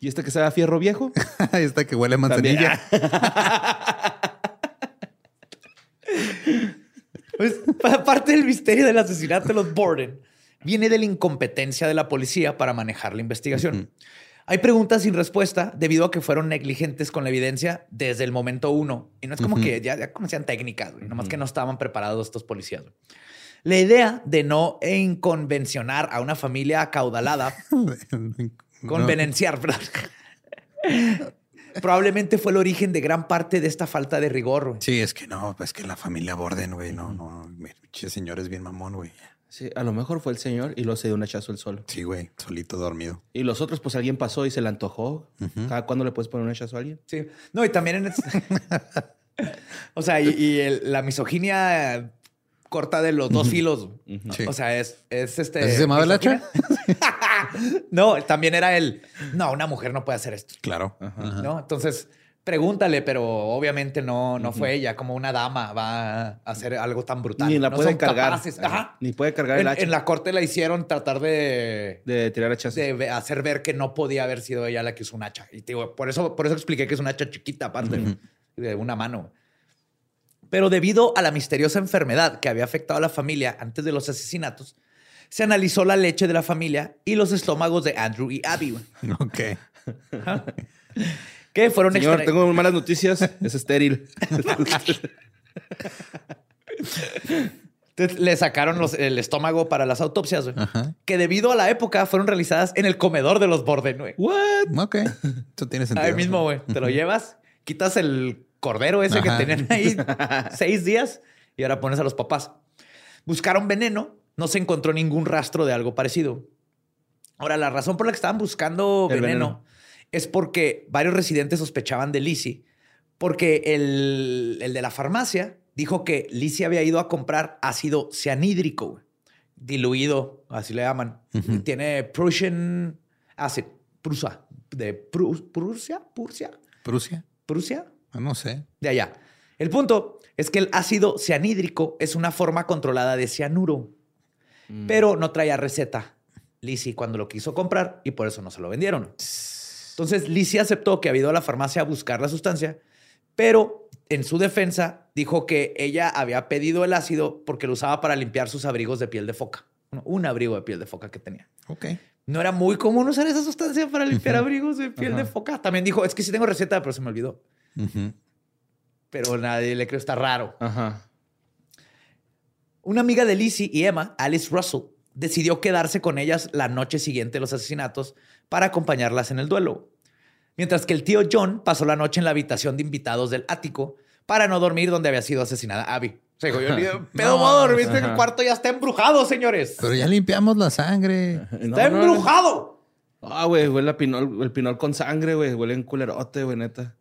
Y esta que sabe a fierro viejo. Está que huele a manzanilla. Pues pa- parte del misterio del asesinato de los Borden viene de la incompetencia de la policía para manejar la investigación. Hay preguntas sin respuesta debido a que fueron negligentes con la evidencia desde el momento uno. Y no es como que ya, ya conocían técnicas, güey, nomás que no estaban preparados estos policías. güey. La idea de no inconvencionar a una familia acaudalada, convenenciar, probablemente fue el origen de gran parte de esta falta de rigor. Sí, es que no, pues que la familia Borden, güey, no, no, pinche señor es bien mamón, güey. Sí, a lo mejor fue el señor y lo se dio un hachazo el solo. Sí, güey, solito dormido. Y los otros, pues alguien pasó y se le antojó. ¿Cada cuándo le puedes poner un hachazo a alguien? Sí. No, y también en... es- o sea, y, y el- la misoginia corta de los dos filos. Sí. O sea, es, es este... ¿Así se llamaba el hacha? no, también era el... No, una mujer no puede hacer esto. Claro. ¿No? Entonces, pregúntale, pero obviamente no, no fue ella. Como una dama va a hacer algo tan brutal. Ni la No puede son cargar. capaces. Ajá. Ajá. Ni puede cargar el En, hacha. en la corte la hicieron tratar de, De tirar hachazos. de ve- hacer ver que no podía haber sido ella la que usó un hacha. Y te digo, por eso, por eso expliqué que es un hacha chiquita, aparte de una mano. Pero debido a la misteriosa enfermedad que había afectado a la familia antes de los asesinatos, se analizó la leche de la familia y los estómagos de Andrew y Abby. güey. Ok. que fueron Señor, extra- tengo malas noticias. Es estéril. Le sacaron los- el estómago para las autopsias, güey. Ajá. Que debido a la época fueron realizadas en el comedor de los Borden, güey. What? Ok. Eso tiene sentido. Ahí mismo, güey. Te lo llevas, quitas el cordero ese Ajá. que tenían ahí seis días y ahora pones a los papás. Buscaron veneno, no se encontró ningún rastro de algo parecido. Ahora, la razón por la que estaban buscando veneno, veneno. es porque varios residentes sospechaban de Lizzie, porque el, el de la farmacia dijo que Lizzie había ido a comprar ácido cianhídrico, güey, diluido, así le llaman. Tiene Prussian acid, Prusa, de Pru- Prusia, Prusia, ¿Prusia? Prusia, No sé. de allá. El punto es que el ácido cianhídrico es una forma controlada de cianuro, Mm. pero no traía receta. Lizzie cuando lo quiso comprar y por eso no se lo vendieron. Entonces Lizzie aceptó que había ido a la farmacia a buscar la sustancia, pero en su defensa dijo que ella había pedido el ácido porque lo usaba para limpiar sus abrigos de piel de foca. Un abrigo de piel de foca que tenía. Ok. No era muy común usar esa sustancia para limpiar abrigos de piel de foca. También dijo, es que sí tengo receta, pero se me olvidó. Pero nadie le creo, está raro. Ajá. Una amiga de Lizzie y Emma, Alice Russell, decidió quedarse con ellas la noche siguiente de los asesinatos para acompañarlas en el duelo. Mientras que el tío John pasó la noche en la habitación de invitados del ático para no dormir donde había sido asesinada Abby. O sea, dijo, yo pedo No, voy a dormir, el cuarto ya está embrujado, señores. Pero ya limpiamos la sangre. No, ¡Está no, no. embrujado! Ah, güey, huele a pinol, el pinol con sangre, güey. Huele en culerote, güey, neta.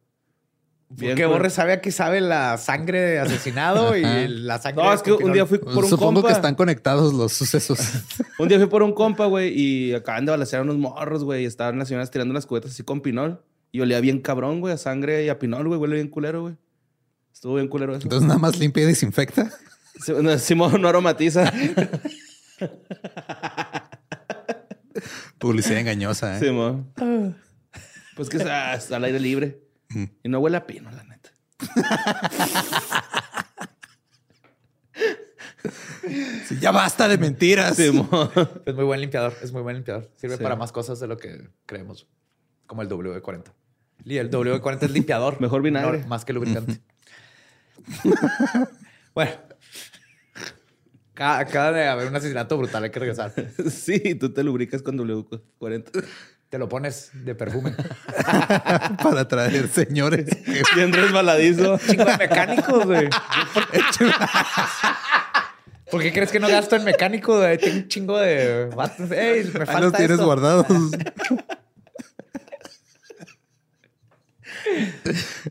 Bien Porque cool. Borre sabe que sabe la sangre de asesinado y la sangre No, es que un día fui por un Supongo compa. que están conectados los sucesos. Un día fui por un compa, güey, y acaban de balacear unos morros, güey, y estaban las señoras tirando las cubetas así con pinol. Y olía bien cabrón, güey, a sangre y a pinol, güey. Huele bien culero, güey. Estuvo bien culero eso. Entonces nada más limpia y desinfecta. Sí, no, Simón no aromatiza. Publicidad engañosa, ¿eh? Simón. Pues que está al aire libre. Mm. Y no huele a pino, la neta. Sí, ya basta de mentiras. Es muy buen limpiador, es muy buen limpiador. Sirve Sí. para más cosas de lo que creemos, como el W40. Y el W40 es limpiador. Mejor vinagre. no, más que lubricante. bueno. Ca- Acaba de haber un asesinato brutal, hay que regresar. Sí, tú te lubricas con W40. Te lo pones de perfume. Para traer señores. Bien resbaladizo. Chingo de mecánicos, güey. ¿Por qué crees que no gasto en mecánico? güey? Tengo un chingo de vatos. Ey, me Ahí falta los tienes esto. guardados.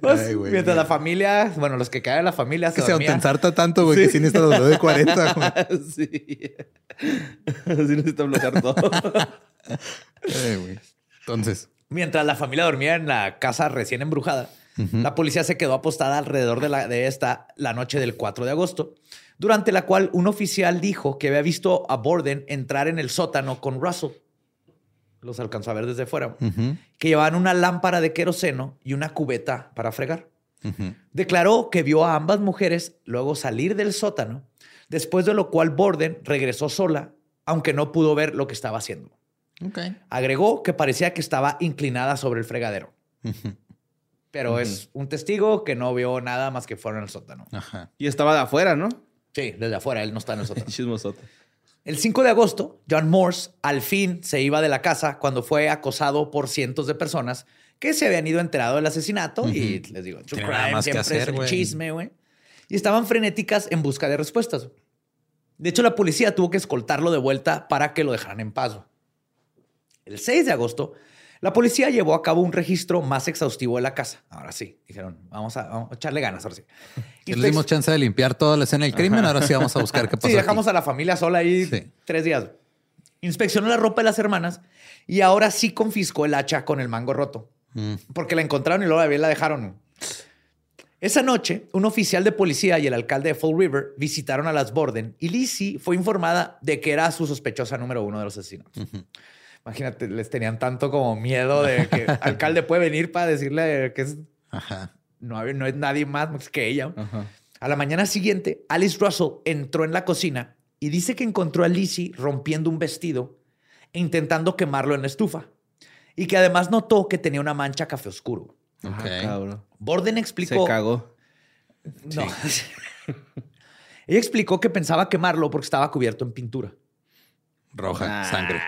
Pues, Ay, güey. mientras la familia, bueno, los que caen en la familia se que se autoensarta tanto, güey, que sí necesita los de 40. güey. sí. Así necesito bloquear todo. Ay, güey. Entonces, Mientras la familia dormía en la casa recién embrujada, la policía se quedó apostada alrededor de, la, de esta la noche del 4 de agosto, durante la cual un oficial dijo que había visto a Borden entrar en el sótano con Russell. Los alcanzó a ver desde fuera. Que llevaban una lámpara de queroseno y una cubeta para fregar. Declaró que vio a ambas mujeres luego salir del sótano, después de lo cual Borden regresó sola, aunque no pudo ver lo que estaba haciendo. Agregó que parecía que estaba inclinada sobre el fregadero, pero es un testigo que no vio nada más que fueron al sótano. Ajá. Y estaba de afuera, ¿no? Sí, desde afuera, él no está en el sótano. Chismosote. El 5 de agosto, John Morse al fin se iba de la casa cuando fue acosado por cientos de personas que se habían ido enterado del asesinato y les digo, true crime más que siempre hacer, es el chisme, güey. Y estaban frenéticas en busca de respuestas. De hecho, la policía tuvo que escoltarlo de vuelta para que lo dejaran en paz. El 6 de agosto, la policía llevó a cabo un registro más exhaustivo de la casa. Ahora sí, dijeron, vamos a, vamos a echarle ganas, ahora sí. Y les dimos chance de limpiar toda la escena del crimen. Ahora sí vamos a buscar qué pasó. Sí, aquí. dejamos a la familia sola ahí Sí. tres días. Inspeccionó la ropa de las hermanas y ahora sí confiscó el hacha con el mango roto. Mm. Porque la encontraron y luego la, dejaron. Esa noche, un oficial de policía y el alcalde de Fall River visitaron a las Borden y Lizzie fue informada de que era su sospechosa número uno de los asesinos. Imagínate, les tenían tanto como miedo de que el alcalde puede venir para decirle que es, Ajá. no, hay- no es nadie más que ella. Ajá. A la mañana siguiente, Alice Russell entró en la cocina y dice que encontró a Lizzie rompiendo un vestido e intentando quemarlo en la estufa. y que además notó que tenía una mancha café oscuro. Ok. Ah. Borden Se explicó. cagó. No. Ella explicó que pensaba quemarlo porque estaba cubierto en pintura. Roja, Ah. sangre.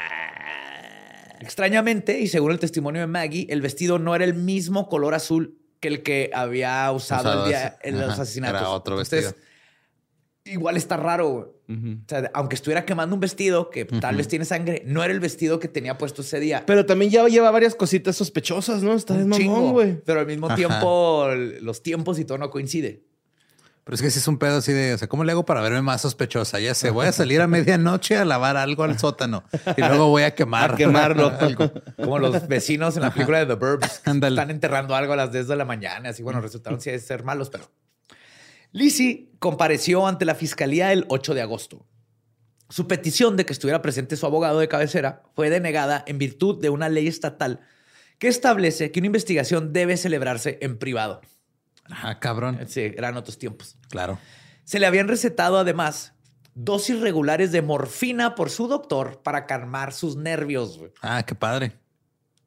Extrañamente, y según el testimonio de Maggie, el vestido no era el mismo color azul que el que había usado Usado el día en los asesinatos. era otro Entonces, vestido. Igual está raro. O sea, aunque estuviera quemando un vestido que tal vez tiene sangre, no era el vestido que tenía puesto ese día. Pero también ya lleva varias cositas sospechosas, ¿no? Está chingo, mamón, güey. Pero al mismo Ajá. tiempo, los tiempos y todo no coincide. Pero es que sí es un pedo así de, o sea, ¿cómo le hago para verme más sospechosa? Ya sé, voy a salir a medianoche a lavar algo al sótano y luego voy a quemar. A quemarlo. algo. Como los vecinos en la película de The Burbs están enterrando algo a las 10 de la mañana. Así, bueno, resultaron sí ser malos, pero. Lizzie compareció ante la fiscalía el 8 de agosto. Su petición de que estuviera presente su abogado de cabecera fue denegada en virtud de una ley estatal que establece que una investigación debe celebrarse en privado. Ah, cabrón. Sí, eran otros tiempos. Claro. Se le habían recetado además dosis regulares de morfina por su doctor para calmar sus nervios. Ah, qué padre.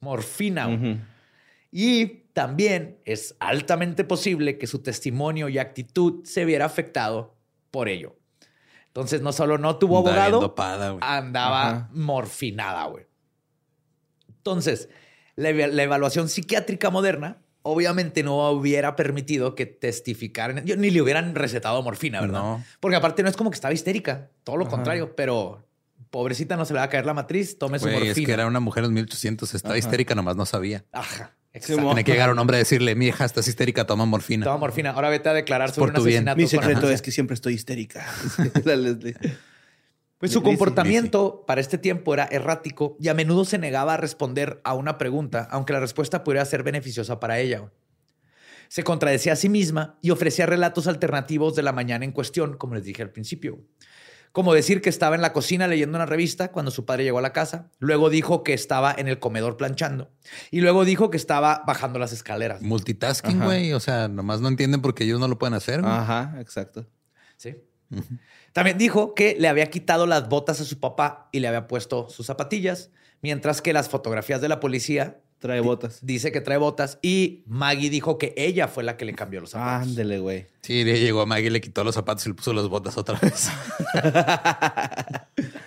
Morfina. Y también es altamente posible que su testimonio y actitud se viera afectado por ello. Entonces, no solo no tuvo abogado, dopada, andaba Ajá. morfinada, güey. Entonces, la evaluación psiquiátrica moderna obviamente no hubiera permitido que testificaran, yo- ni le hubieran recetado morfina, ¿verdad? No. Porque aparte no es como que estaba histérica, todo lo Ajá. contrario, pero pobrecita no se le va a caer la matriz, tome su morfina. es que era una mujer en 1800, estaba Ajá. histérica, nomás no sabía. Ajá, exacto. Tiene que llegar un hombre a decirle, mi hija, estás histérica, toma morfina. Toma morfina. Ahora vete a declarar sobre por un tu bien. asesinato. Mi secreto es que siempre estoy histérica. Pues su comportamiento para este tiempo era errático y a menudo se negaba a responder a una pregunta, aunque la respuesta pudiera ser beneficiosa para ella. Se contradecía a sí misma y ofrecía relatos alternativos de la mañana en cuestión, como les dije al principio. Como decir que estaba en la cocina leyendo una revista cuando su padre llegó a la casa. Luego dijo que estaba en el comedor planchando. Y luego dijo que estaba bajando las escaleras. Multitasking, güey. O sea, nomás no entienden porque ellos no lo pueden hacer. güey. Ajá, exacto. ¿Sí? También dijo que le había quitado las botas a su papá y le había puesto sus zapatillas, mientras que las fotografías de la policía Trae botas. dice que trae botas y Maggie dijo que ella fue la que le cambió los zapatos. Ándele, güey. Sí, le llegó a Maggie, le quitó los zapatos y le puso las botas otra vez.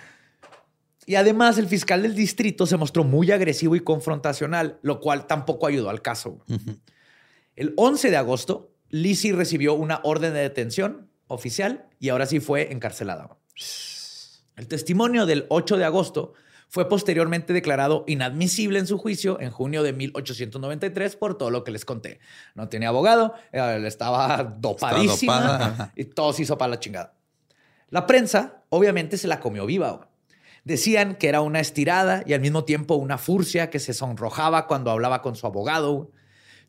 Y además el fiscal del distrito se mostró muy agresivo y confrontacional, lo cual tampoco ayudó al caso. El 11 de agosto, Lizzie recibió una orden de detención oficial y ahora sí fue encarcelada. El testimonio del 8 de agosto fue posteriormente declarado inadmisible en su juicio en junio de 1893 por todo lo que les conté. No tenía abogado, eh, estaba dopadísima y todo se hizo para la chingada. La prensa obviamente se la comió viva. Decían que era una estirada y al mismo tiempo una furcia que se sonrojaba cuando hablaba con su abogado.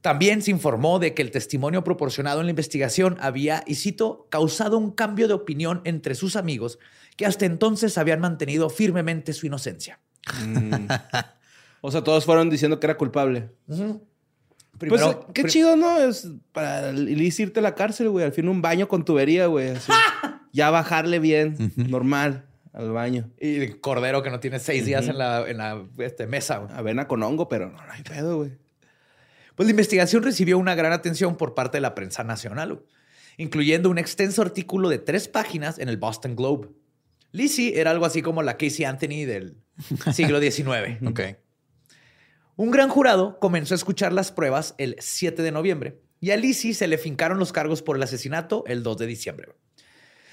También se informó de que el testimonio proporcionado en la investigación había, y cito, causado un cambio de opinión entre sus amigos que hasta entonces habían mantenido firmemente su inocencia. Mm. O sea, todos fueron diciendo que era culpable. Pues Primero- qué pri- chido, ¿no? Es para Liz irte a la cárcel, güey. Al fin un baño con tubería, güey. así. ya bajarle bien, normal, al baño. Y el cordero que no tiene seis días en la, en la este, mesa. güey. Avena con hongo, pero no, no hay pedo, güey. Pues la investigación recibió una gran atención por parte de la prensa nacional, incluyendo un extenso artículo de tres páginas en el Boston Globe. Lizzie era algo así como la Casey Anthony del siglo XIX. Un gran jurado comenzó a escuchar las pruebas el 7 de noviembre y a Lizzie se le fincaron los cargos por el asesinato el 2 de diciembre.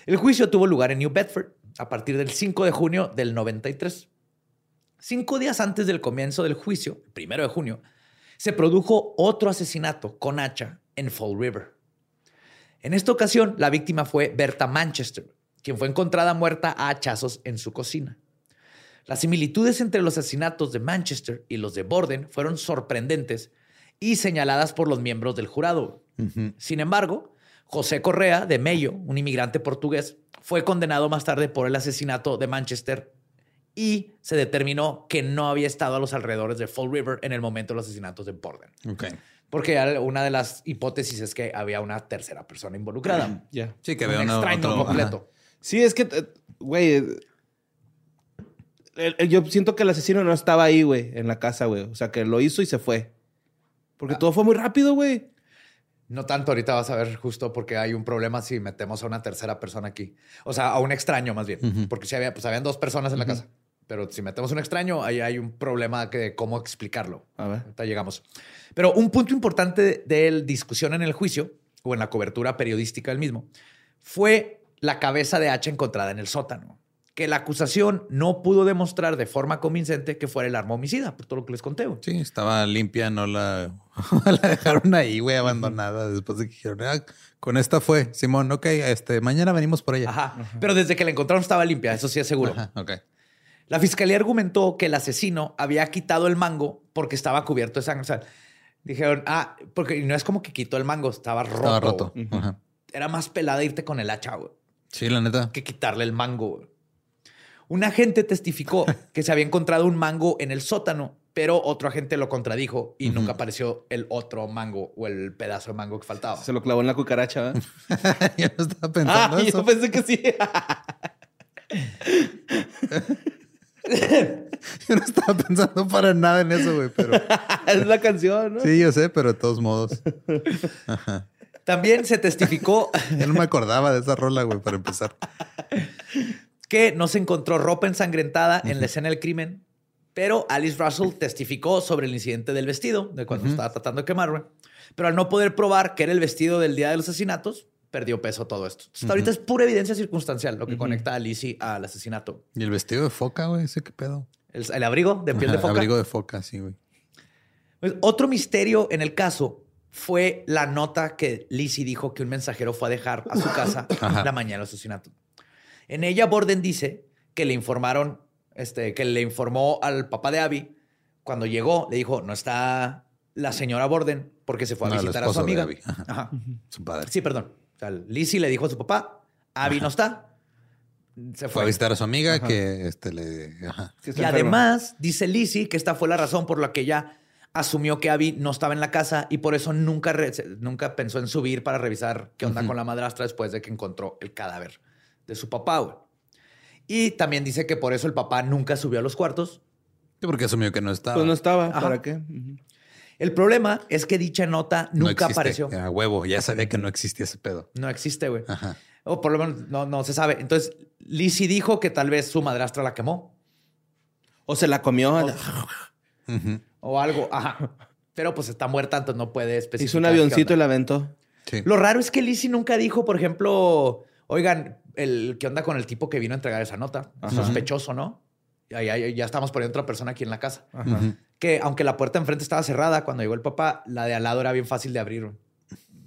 El juicio tuvo lugar en New Bedford a partir del 5 de junio del 93. Cinco días antes del comienzo del juicio, el primero de junio, se produjo otro asesinato con hacha en Fall River. En esta ocasión, la víctima fue Berta Manchester, quien fue encontrada muerta a hachazos en su cocina. Las similitudes entre los asesinatos de Manchester y los de Borden fueron sorprendentes y señaladas por los miembros del jurado. Sin embargo, José Correa de Mello, un inmigrante portugués, fue condenado más tarde por el asesinato de Manchester y se determinó que no había estado a los alrededores de Fall River en el momento de los asesinatos de Borden. Ok. Porque una de las hipótesis es que había una tercera persona involucrada. Ya. Sí, que Un veo uno, extraño otro- completo. ajá. Sí, es que, eh, güey, el- yo siento que el asesino no estaba ahí, güey, en la casa, güey. O sea, que lo hizo y se fue. Porque todo fue muy rápido, güey. No tanto, ahorita vas a ver justo porque hay un problema si metemos a una tercera persona aquí. O sea, a un extraño más bien. Porque si había, pues habían dos personas en la casa. Pero si metemos un extraño, ahí hay un problema que cómo explicarlo. A ver. Ahorita llegamos. Pero un punto importante de la discusión en el juicio o en la cobertura periodística del mismo fue la cabeza de hacha encontrada en el sótano. Que la acusación no pudo demostrar de forma convincente que fuera el arma homicida, por todo lo que les conté. güey. Sí, estaba limpia, no la, la dejaron ahí, güey, abandonada. Después de que dijeron, "Ah, con esta fue, Simón, ok, este, mañana venimos por ella. Ajá. Pero desde que la encontraron estaba limpia, eso sí es seguro. Ajá, ok. La fiscalía argumentó que el asesino había quitado el mango porque estaba cubierto de sangre. O sea, dijeron, ah, porque no es como que quitó el mango, estaba roto. Estaba roto. Era más pelada irte con el hacha, güey, Sí, la neta. que quitarle el mango. güey. Un agente testificó que se había encontrado un mango en el sótano, pero otro agente lo contradijo y nunca apareció el otro mango o el pedazo de mango que faltaba. Se lo clavó en la cucaracha, ¿verdad? yo no estaba pensando Ah, eso. yo pensé que sí. Yo no estaba pensando para nada en eso, güey, pero es la canción, ¿no? sí, yo sé, pero de todos modos. También se testificó Yo no me acordaba de esa rola, güey, para empezar. que no se encontró ropa ensangrentada en la escena del crimen, pero Alice Russell testificó sobre el incidente del vestido, de cuando estaba tratando de quemarme. Pero al no poder probar que era el vestido del día de los asesinatos, perdió peso todo esto. Hasta ahorita es pura evidencia circunstancial lo que conecta a Lizzie al asesinato. Y el vestido de foca, güey, ese qué pedo. El, el abrigo de piel de foca. Abrigo de foca, sí, güey. Pues, otro misterio en el caso fue la nota que Lizzie dijo que un mensajero fue a dejar a su casa la mañana del asesinato. En ella, Borden dice que le informaron, este, que le informó al papá de Abby cuando llegó, le dijo, no está la señora Borden porque se fue a No, el visitar a su amiga. Ajá. Su padre. Sí, perdón. Sea, Lizzie le dijo a su papá, Abby no está. Se Fue fue. a visitar a su amiga Ajá. que este le. Ajá. Y enferma. además, dice Lizzie que esta fue la razón por la que ella asumió que Abby no estaba en la casa y por eso nunca, re- nunca pensó en subir para revisar qué onda con la madrastra después de que encontró el cadáver de su papá. güey. Y también dice que por eso el papá nunca subió a los cuartos. Sí, porque asumió que no estaba. Pues no estaba. Ajá. ¿Para qué? El problema es que dicha nota No nunca apareció. A huevo, ya sabía que no existía ese pedo. No existe, güey. Ajá. O por lo menos no, no se sabe. Entonces, Lizzie dijo que tal vez su madrastra la quemó O se la comió. O algo. Ajá. Pero pues está muerta, entonces no puede especificar. Hizo un avioncito y la aventó. Sí. Lo raro es que Lizzie nunca dijo, por ejemplo, oigan, el, ¿qué onda con el tipo que vino a entregar esa nota? Sospechoso, ¿no? Ya, ya, estamos poniendo otra persona aquí en la casa. Ajá. Que aunque la puerta enfrente estaba cerrada, cuando llegó el papá, la de al lado era bien fácil de abrir.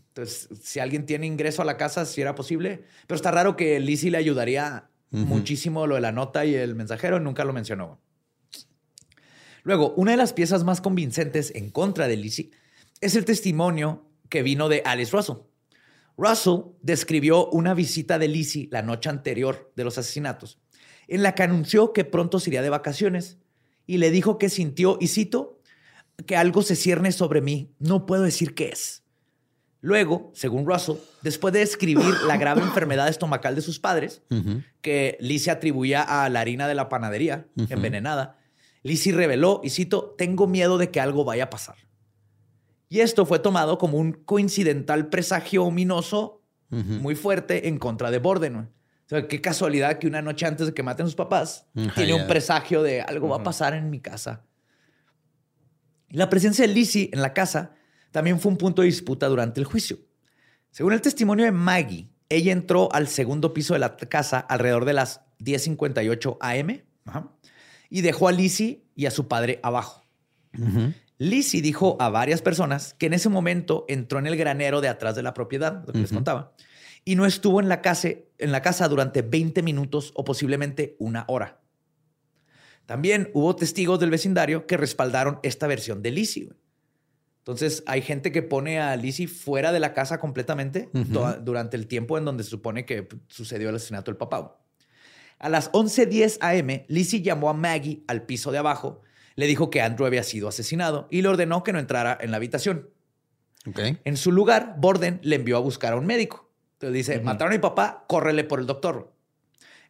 Entonces, si alguien tiene ingreso a la casa, si era posible. Pero está raro que Lizzie le ayudaría muchísimo lo de la nota y el mensajero, nunca lo mencionó. Luego, una de las piezas más convincentes en contra de Lizzie es el testimonio que vino de Alice Russell. Russell describió una visita de Lizzie la noche anterior de los asesinatos, en la que anunció que pronto se iría de vacaciones y le dijo que sintió, y cito, que algo se cierne sobre mí, no puedo decir qué es. Luego, según Russell, después de describir la grave enfermedad estomacal de sus padres, Ujú. que Lizzie atribuía a la harina de la panadería envenenada, Lizzie reveló, y cito, tengo miedo de que algo vaya a pasar. Y esto fue tomado como un coincidental presagio ominoso muy fuerte en contra de Borden. O sea, qué casualidad que una noche antes de que maten a sus papás, tiene ya. un presagio de algo va a pasar en mi casa. La presencia de Lizzie en la casa también fue un punto de disputa durante el juicio. Según el testimonio de Maggie, ella entró al segundo piso de la casa alrededor de las 10:58 am ajá, y dejó a Lizzie y a su padre abajo. Ujú. Lizzie dijo a varias personas que en ese momento entró en el granero de atrás de la propiedad, lo que les contaba, y no estuvo en la, casa, en la casa durante 20 minutos o posiblemente una hora. También hubo testigos del vecindario que respaldaron esta versión de Lizzie. Entonces, hay gente que pone a Lizzie fuera de la casa completamente durante el tiempo en donde se supone que sucedió el asesinato del papá. A las 11:10 am, Lizzie llamó a Maggie al piso de abajo, le dijo que Andrew había sido asesinado y le ordenó que no entrara en la habitación. En su lugar, Borden le envió a buscar a un médico. Entonces dice, mataron a mi papá, córrele por el doctor.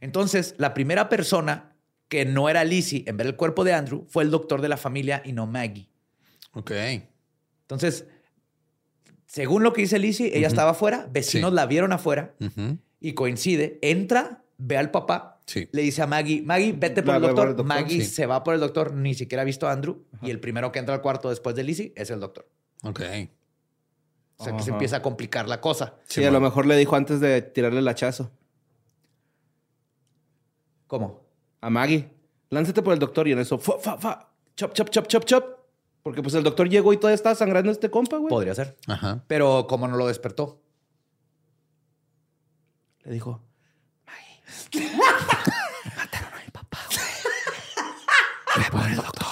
Entonces, la primera persona que no era Lizzie en ver el cuerpo de Andrew fue el doctor de la familia y no Maggie. Ok. Entonces, según lo que dice Lizzie, ella estaba afuera, vecinos Sí. la vieron afuera Ujú. y coincide, entra, ve al papá, Sí. le dice a Maggie, Maggie, vete por el doctor. por el doctor, Maggie sí. se va por el doctor, ni siquiera ha visto a Andrew y el primero que entra al cuarto después de Lizzie es el doctor. Ok. O sea, que se empieza a complicar la cosa. Sí, a lo mejor le dijo antes de tirarle el hachazo ¿Cómo? a Maggie. Lánzate por el doctor y en eso, fa, fa, fa, chop, chop, chop, chop, chop. Porque pues el doctor llegó y todavía estaba sangrando este compa, güey. Podría ser. Ajá. Pero como no lo despertó. Le dijo, Ve por el doctor.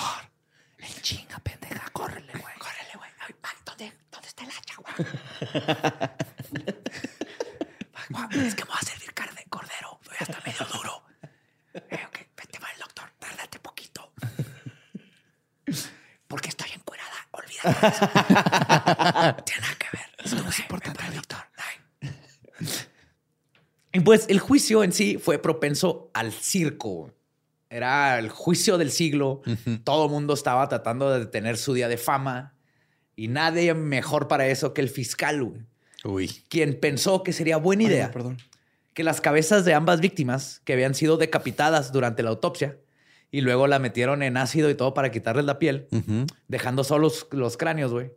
Chinga, pendeja, córrele, güey. Córrele, güey. Ay, ay, ¿dónde, ¿Dónde está el hacha, güey? Ay, güey, es que me va a servir carne de cordero. Ya está medio duro. Eh, vete va el doctor. Tárdate poquito. Porque estoy encuerada. Olvídate de eso. Tiene nada que ver. Es lo más importante el doctor. Y pues el juicio en sí fue propenso al circo. Era el juicio del siglo. Todo el mundo estaba tratando de tener su día de fama. Y nadie mejor para eso que el fiscal, güey, Uy. quien pensó que sería buena idea Ay, no, perdón. que las cabezas de ambas víctimas, que habían sido decapitadas durante la autopsia, y luego la metieron en ácido y todo para quitarles la piel, dejando solos los cráneos, güey.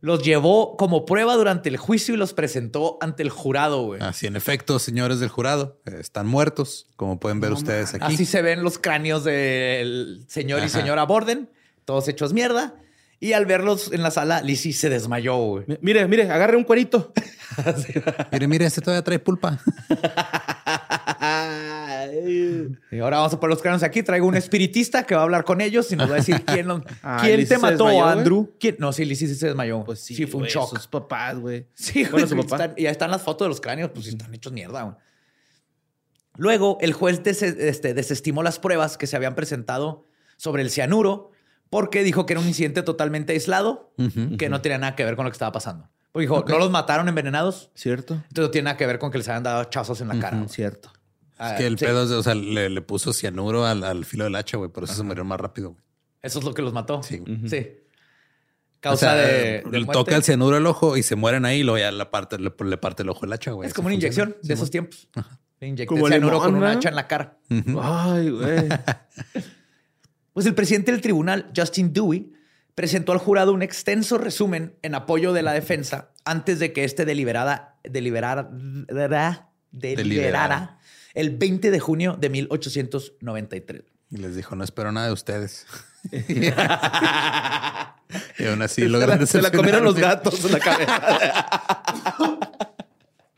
Los llevó como prueba durante el juicio y los presentó ante el jurado, güey. Así en efecto, señores del jurado, eh, están muertos, como pueden ver ustedes aquí. Así se ven los cráneos del señor y señora Borden, todos hechos mierda. Y al verlos en la sala, Lizzie se desmayó, güey. Mi- Mire, mire, agarre un cuerito. Mire, mire, este todavía trae pulpa. Y ahora vamos a poner los cráneos aquí. Traigo un espiritista que va a hablar con ellos y nos va a decir quién, Ah, quién ¿Lizzie te mató, desmayó? Andrew. ¿Quién? No, sí, Lizzie sí se desmayó. Pues sí, sí fue un güey, shock. Sus papás, güey. Sí, güey. Bueno, papá. están- y ahí están las fotos de los cráneos, pues sí están hechos mierda. güey. Luego, el juez des- este, desestimó las pruebas que se habían presentado sobre el cianuro porque dijo que era un incidente totalmente aislado, que no tenía nada que ver con lo que estaba pasando. Porque dijo, no los mataron envenenados, ¿Cierto? entonces no tiene nada que ver con que les hayan dado chazos en la cara. güey. Cierto. Ah, Es que el sí, pedo, es de- o sea, le, le puso cianuro al, al filo del hacha, güey, por eso se murió más rápido, güey. Eso es lo que los mató. Sí. Sí. O Causa sea, de, de le toca el cianuro al ojo y se mueren ahí y luego ya la parte, le, le parte el ojo el hacha, güey. Es como una funciona. inyección de esos tiempos. Le inyecté cianuro con un ¿no? hacha en la cara. Ay, güey. Pues el presidente del tribunal, Justin Dewey, presentó al jurado un extenso resumen en apoyo de la defensa antes de que este deliberada, deliberara, deliberara, Deliberara. el 20 de junio de 1893. Y les dijo, no espero nada de ustedes. y aún así la, se la comieron los gatos en la cabeza.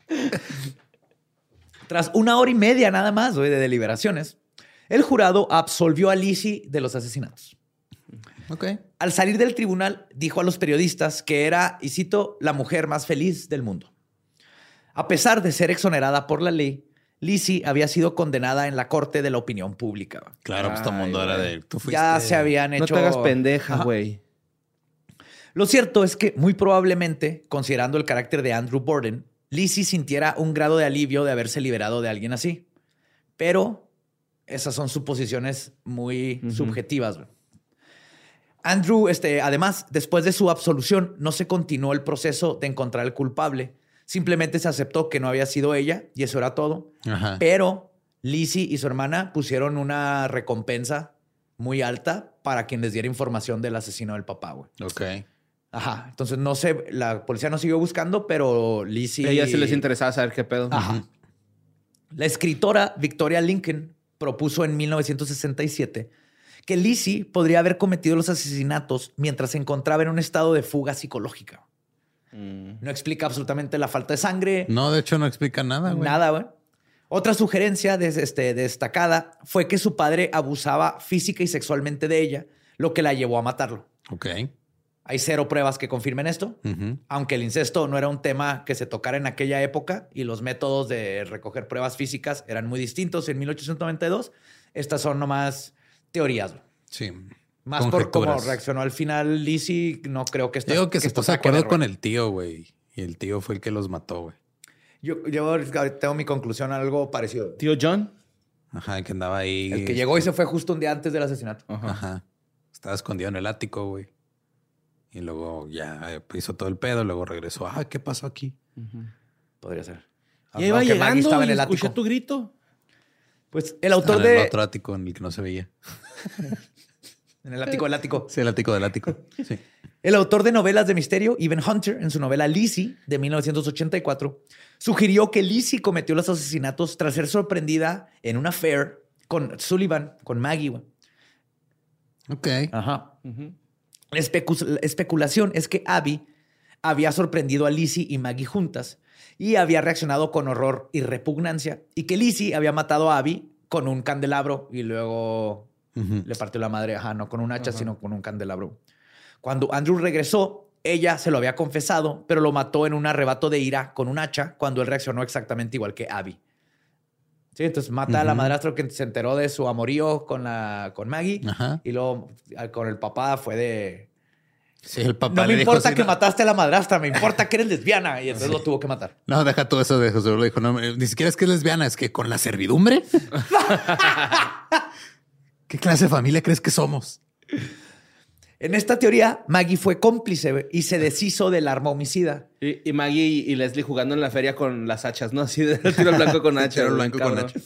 Tras una hora y media nada más de deliberaciones, el jurado absolvió a Lizzie de los asesinatos. Ok. Al salir del tribunal, dijo a los periodistas que era, y cito, la mujer más feliz del mundo. A pesar de ser exonerada por la ley, Lizzie había sido condenada en la corte de la opinión pública. Claro, pues todo el mundo era de... Tú fuiste... Ya se habían hecho... No te hagas pendeja, güey. Lo cierto es que, muy probablemente, considerando el carácter de Andrew Borden, Lizzie sintiera un grado de alivio de haberse liberado de alguien así. Pero esas son suposiciones muy Ujú. subjetivas. güey. Andrew, este, además, después de su absolución, no se continuó el proceso de encontrar al culpable. Simplemente se aceptó que no había sido ella y eso era todo. Ajá. Pero Lizzie y su hermana pusieron una recompensa muy alta para quien les diera información del asesino del papá, güey. Ok. Ajá. Entonces no sé, la policía no siguió buscando, pero Lizzie. Ella sí les interesaba saber qué pedo. Ajá. La escritora Victoria Lincoln propuso en 1967 que Lizzie podría haber cometido los asesinatos mientras se encontraba en un estado de fuga psicológica. Mm. No explica absolutamente la falta de sangre, No, de hecho no explica nada, güey. Nada, güey. Otra sugerencia des- este, destacada fue que su padre abusaba física y sexualmente de ella, lo que la llevó a matarlo. Ok. Hay cero pruebas que confirmen esto, aunque el incesto no era un tema que se tocara en aquella época y los métodos de recoger pruebas físicas eran muy distintos en 1892. Estas son nomás teorías. Sí. Más por cómo reaccionó al final Lizzie, no creo que esto Digo que se esto puso de que acuerdo con el tío, güey. Y el tío fue el que los mató, güey. Yo, yo tengo mi conclusión, algo parecido. Tío John. Ajá, que andaba ahí. El que llegó y se fue justo un día antes del asesinato. Ajá. Estaba escondido en el ático, güey. Y luego ya eh, hizo todo el pedo, luego regresó. Ah, ¿qué pasó aquí? Podría ser. Ya iba Maggie llegando estaba y en el escuché tu grito. Pues el autor Estaba en el de... otro ático en el que no se veía. En el ático del ático. Sí, el ático del ático. Sí. El autor de novelas de misterio, Evan Hunter, en su novela Lizzie de 1984, sugirió que Lizzie cometió los asesinatos tras ser sorprendida en una affair con Sullivan, con Maggie. güey. Ok. Ajá. La especu- especulación es que Abby había sorprendido a Lizzie y Maggie juntas y había reaccionado con horror y repugnancia y que Lizzie había matado a Abby con un candelabro y luego le partió la madre, ajá, no con un hacha, sino con un candelabro. Cuando Andrew regresó, ella se lo había confesado, pero lo mató en un arrebato de ira con un hacha cuando él reaccionó exactamente igual que Abby. Sí, entonces mata a la madrastra que se enteró de su amorío con, la, con Maggie Ajá. y luego ah, con el papá fue de... Sí, el papá No le me dijo importa que no- mataste a la madrastra, me importa que eres lesbiana. Y entonces lo tuvo que matar. No, deja todo eso de José. Le dijo, no, ni siquiera es que es lesbiana, es que con la servidumbre. ¿Qué clase de familia crees que somos? En esta teoría, Maggie fue cómplice y se deshizo del arma homicida. Y, y Maggie y, y Leslie jugando en la feria con las hachas, ¿no? Así de tiro blanco con hacha. Tiro blanco con cabrón. hacha.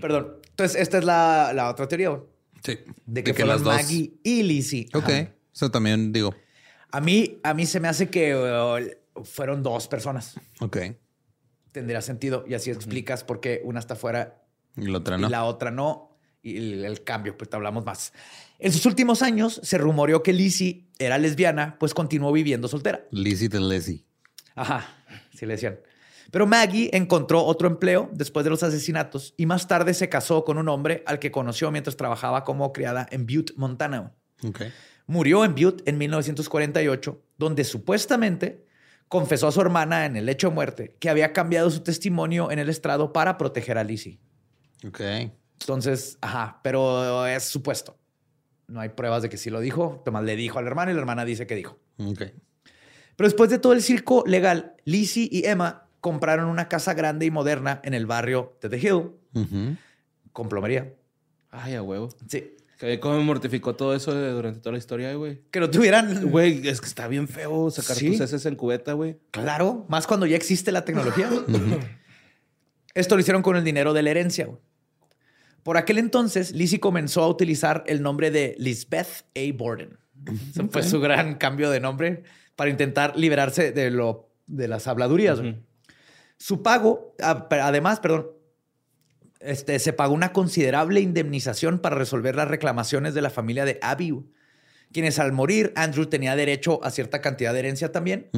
Perdón. Entonces, esta es la, la otra teoría, güey, Sí. de que, fueron Maggie y Lizzie. Ok. Ajá. Eso también digo. A mí, a mí se me hace que uh, fueron dos personas. Ok. Tendría sentido. Y así explicas por qué una está fuera Y la otra no. y la otra no. Y el, el cambio, pues te hablamos más. En sus últimos años se rumoreó que Lizzie era lesbiana, pues continuó viviendo soltera. Lizzie de Leslie. Ajá, sí le decían. Pero Maggie encontró otro empleo después de los asesinatos y más tarde se casó con un hombre al que conoció mientras trabajaba como criada en Butte, Montana. Ok. Murió en Butte en 1948, donde supuestamente confesó a su hermana en el hecho de muerte que había cambiado su testimonio en el estrado para proteger a Lizzie. Ok. Entonces, ajá, pero es supuesto. No hay pruebas de que sí lo dijo. Tomás le dijo a la hermana y la hermana dice que dijo. Ok. Pero después de todo el circo legal, Lizzie y Emma compraron una casa grande y moderna en el barrio de The Hill con plomería. Ay, a huevo. Sí. Que ¿Cómo me mortificó todo eso durante toda la historia, güey? Que no tuvieran. Güey, es que está bien feo sacar Sí. tus heces en cubeta, güey. Claro, más cuando ya existe la tecnología. Esto lo hicieron con el dinero de la herencia. güey. Por aquel entonces, Lizzie comenzó a utilizar el nombre de Lisbeth A. Borden. Ese fue su gran cambio de nombre para intentar liberarse de, lo, de las habladurías. Su pago, ah, además, perdón, este, se pagó una considerable indemnización para resolver las reclamaciones de la familia de Abby, quienes al morir, Andrew tenía derecho a cierta cantidad de herencia también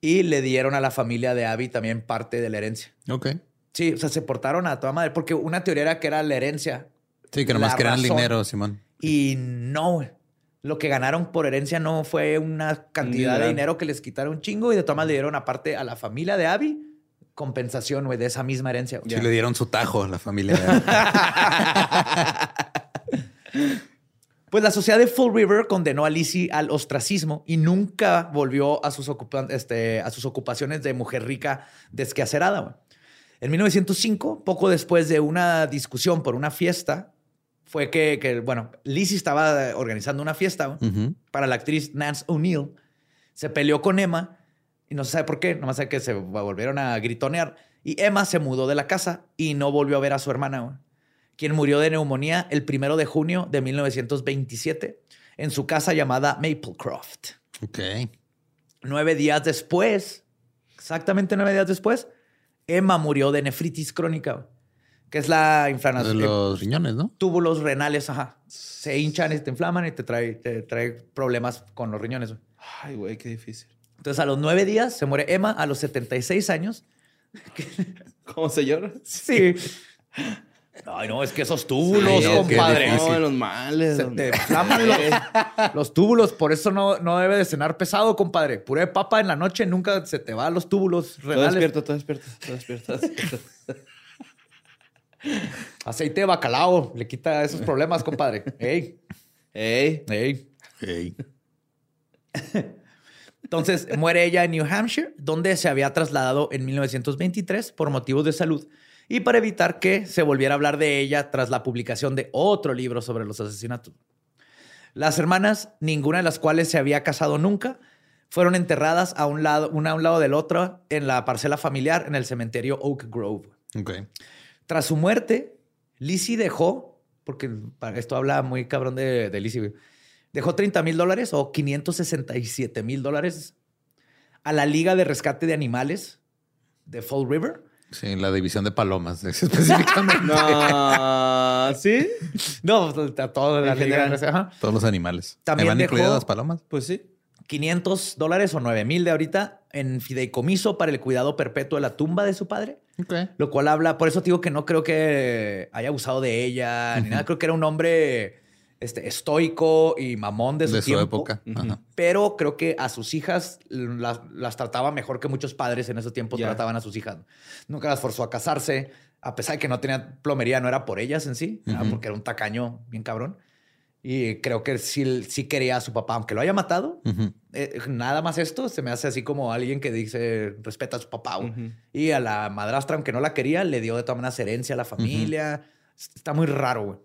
y le dieron a la familia de Abby también parte de la herencia. Ok. Sí, o sea, se portaron a toda madre, porque una teoría era que era la herencia Sí, que nomás querían dinero, Simón. y no, güey. Lo que ganaron por herencia no fue una cantidad de dinero que les quitaron un chingo y de todas maneras le dieron aparte a la familia de Abby compensación, güey, de esa misma herencia. Sí, le dieron su tajo a la familia. Pues la sociedad de Fall River condenó a Lizzie al ostracismo y nunca volvió a sus, este, a sus ocupaciones de mujer rica desquacerada. En 1905, poco después de una discusión por una fiesta, fue que, que, bueno, Lizzie estaba organizando una fiesta para la actriz Nance O'Neill. Se peleó con Emma y no se sabe por qué, nomás sabe que se volvieron a gritonear. Y Emma se mudó de la casa y no volvió a ver a su hermana, quien murió de neumonía el primero de junio de 1927 en su casa llamada Maplecroft. Ok. Nueve días después, exactamente nueve días después, Emma murió de nefritis crónica, que es la De inflamación. los riñones, ¿no? túbulos renales, ajá. Se hinchan y te inflaman y te trae, te trae problemas con los riñones. güey. Ay, güey, qué difícil. Entonces, a los nueve días se muere Emma, a los 76 años. ¿Cómo se llora? Sí. Ay, no, es que esos túbulos, Sí, compadre. No, los males. Se los te males. inflaman los, los túbulos, por eso no, no debe de cenar pesado, compadre. Puré de papa en la noche nunca se te va a los túbulos Todo renales. despierto, todo despierto, todo despierto. todo despierto. Aceite de bacalao le quita esos problemas, compadre. Ey, Ey, ey. Ey. Entonces muere ella en New Hampshire, donde se había trasladado en 1923 por motivos de salud y para evitar que se volviera a hablar de ella tras la publicación de otro libro sobre los asesinatos. Las hermanas, ninguna de las cuales se había casado nunca, fueron enterradas a un lado, una a un lado del otro en la parcela familiar en el cementerio Oak Grove. Ok. Tras su muerte, Lizzie dejó, porque para esto habla muy cabrón de, de Lizzie, dejó 30 mil dólares o 567 mil dólares a la Liga de Rescate de Animales de Fall River. Sí, la división de palomas específicamente. No, ¿sí? No, a toda la Liga ajá. Todos los animales. También ¿Me van dejó- incluidas las palomas? Pues sí. 500 dólares o 9 mil de ahorita en fideicomiso para el cuidado perpetuo de la tumba de su padre. Ok. Lo cual habla, por eso te digo que no creo que haya abusado de ella ni nada. Creo que era un hombre este, estoico y mamón de su, De su tiempo. época. Ajá. Pero creo que a sus hijas las, las trataba mejor que muchos padres en ese tiempo Ya. trataban a sus hijas. Nunca las forzó a casarse, a pesar de que no tenía plomería, no era por ellas en sí, porque era un tacaño bien cabrón. Y creo que sí, sí quería a su papá, aunque lo haya matado. Eh, nada más esto se me hace así como alguien que dice respeta a su papá. Y a la madrastra, aunque no la quería, le dio de todas maneras herencia a la familia. Está muy raro, güey.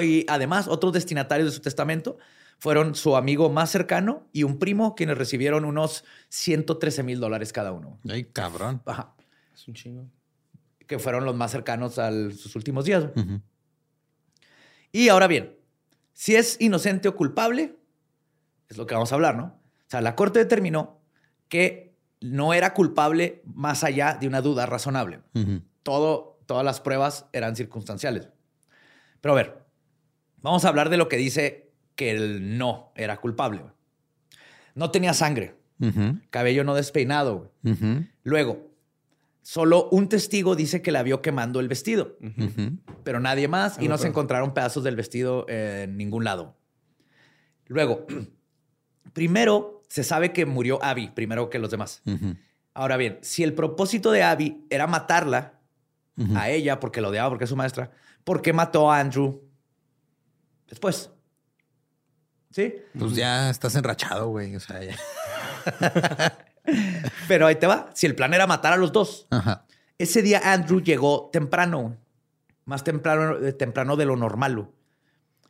Y además, otros destinatarios de su testamento fueron su amigo más cercano y un primo, quienes recibieron unos 113 mil dólares cada uno. Ay, cabrón. Ajá. Es un chingo. Que fueron los más cercanos a sus últimos días. Y ahora bien, si es inocente o culpable, es lo que vamos a hablar, ¿no? O sea, la corte determinó que no era culpable más allá de una duda razonable. Todo, todas las pruebas eran circunstanciales. Pero a ver, vamos a hablar de lo que dice que el no era culpable. No tenía sangre, cabello no despeinado. Luego, solo un testigo dice que la vio quemando el vestido. Pero nadie más y no se encontraron pedazos del vestido en ningún lado. Luego, primero se sabe que murió Abby primero que los demás. Ahora bien, si el propósito de Abby era matarla a ella porque la odiaba porque es su maestra, ¿por qué mató a Andrew después? ¿Sí? Pues ya estás enrachado, güey. O sea, ya. Pero ahí te va. Si el plan era matar a los dos, Ajá. Ese día Andrew llegó temprano, más temprano, eh, temprano de lo normal.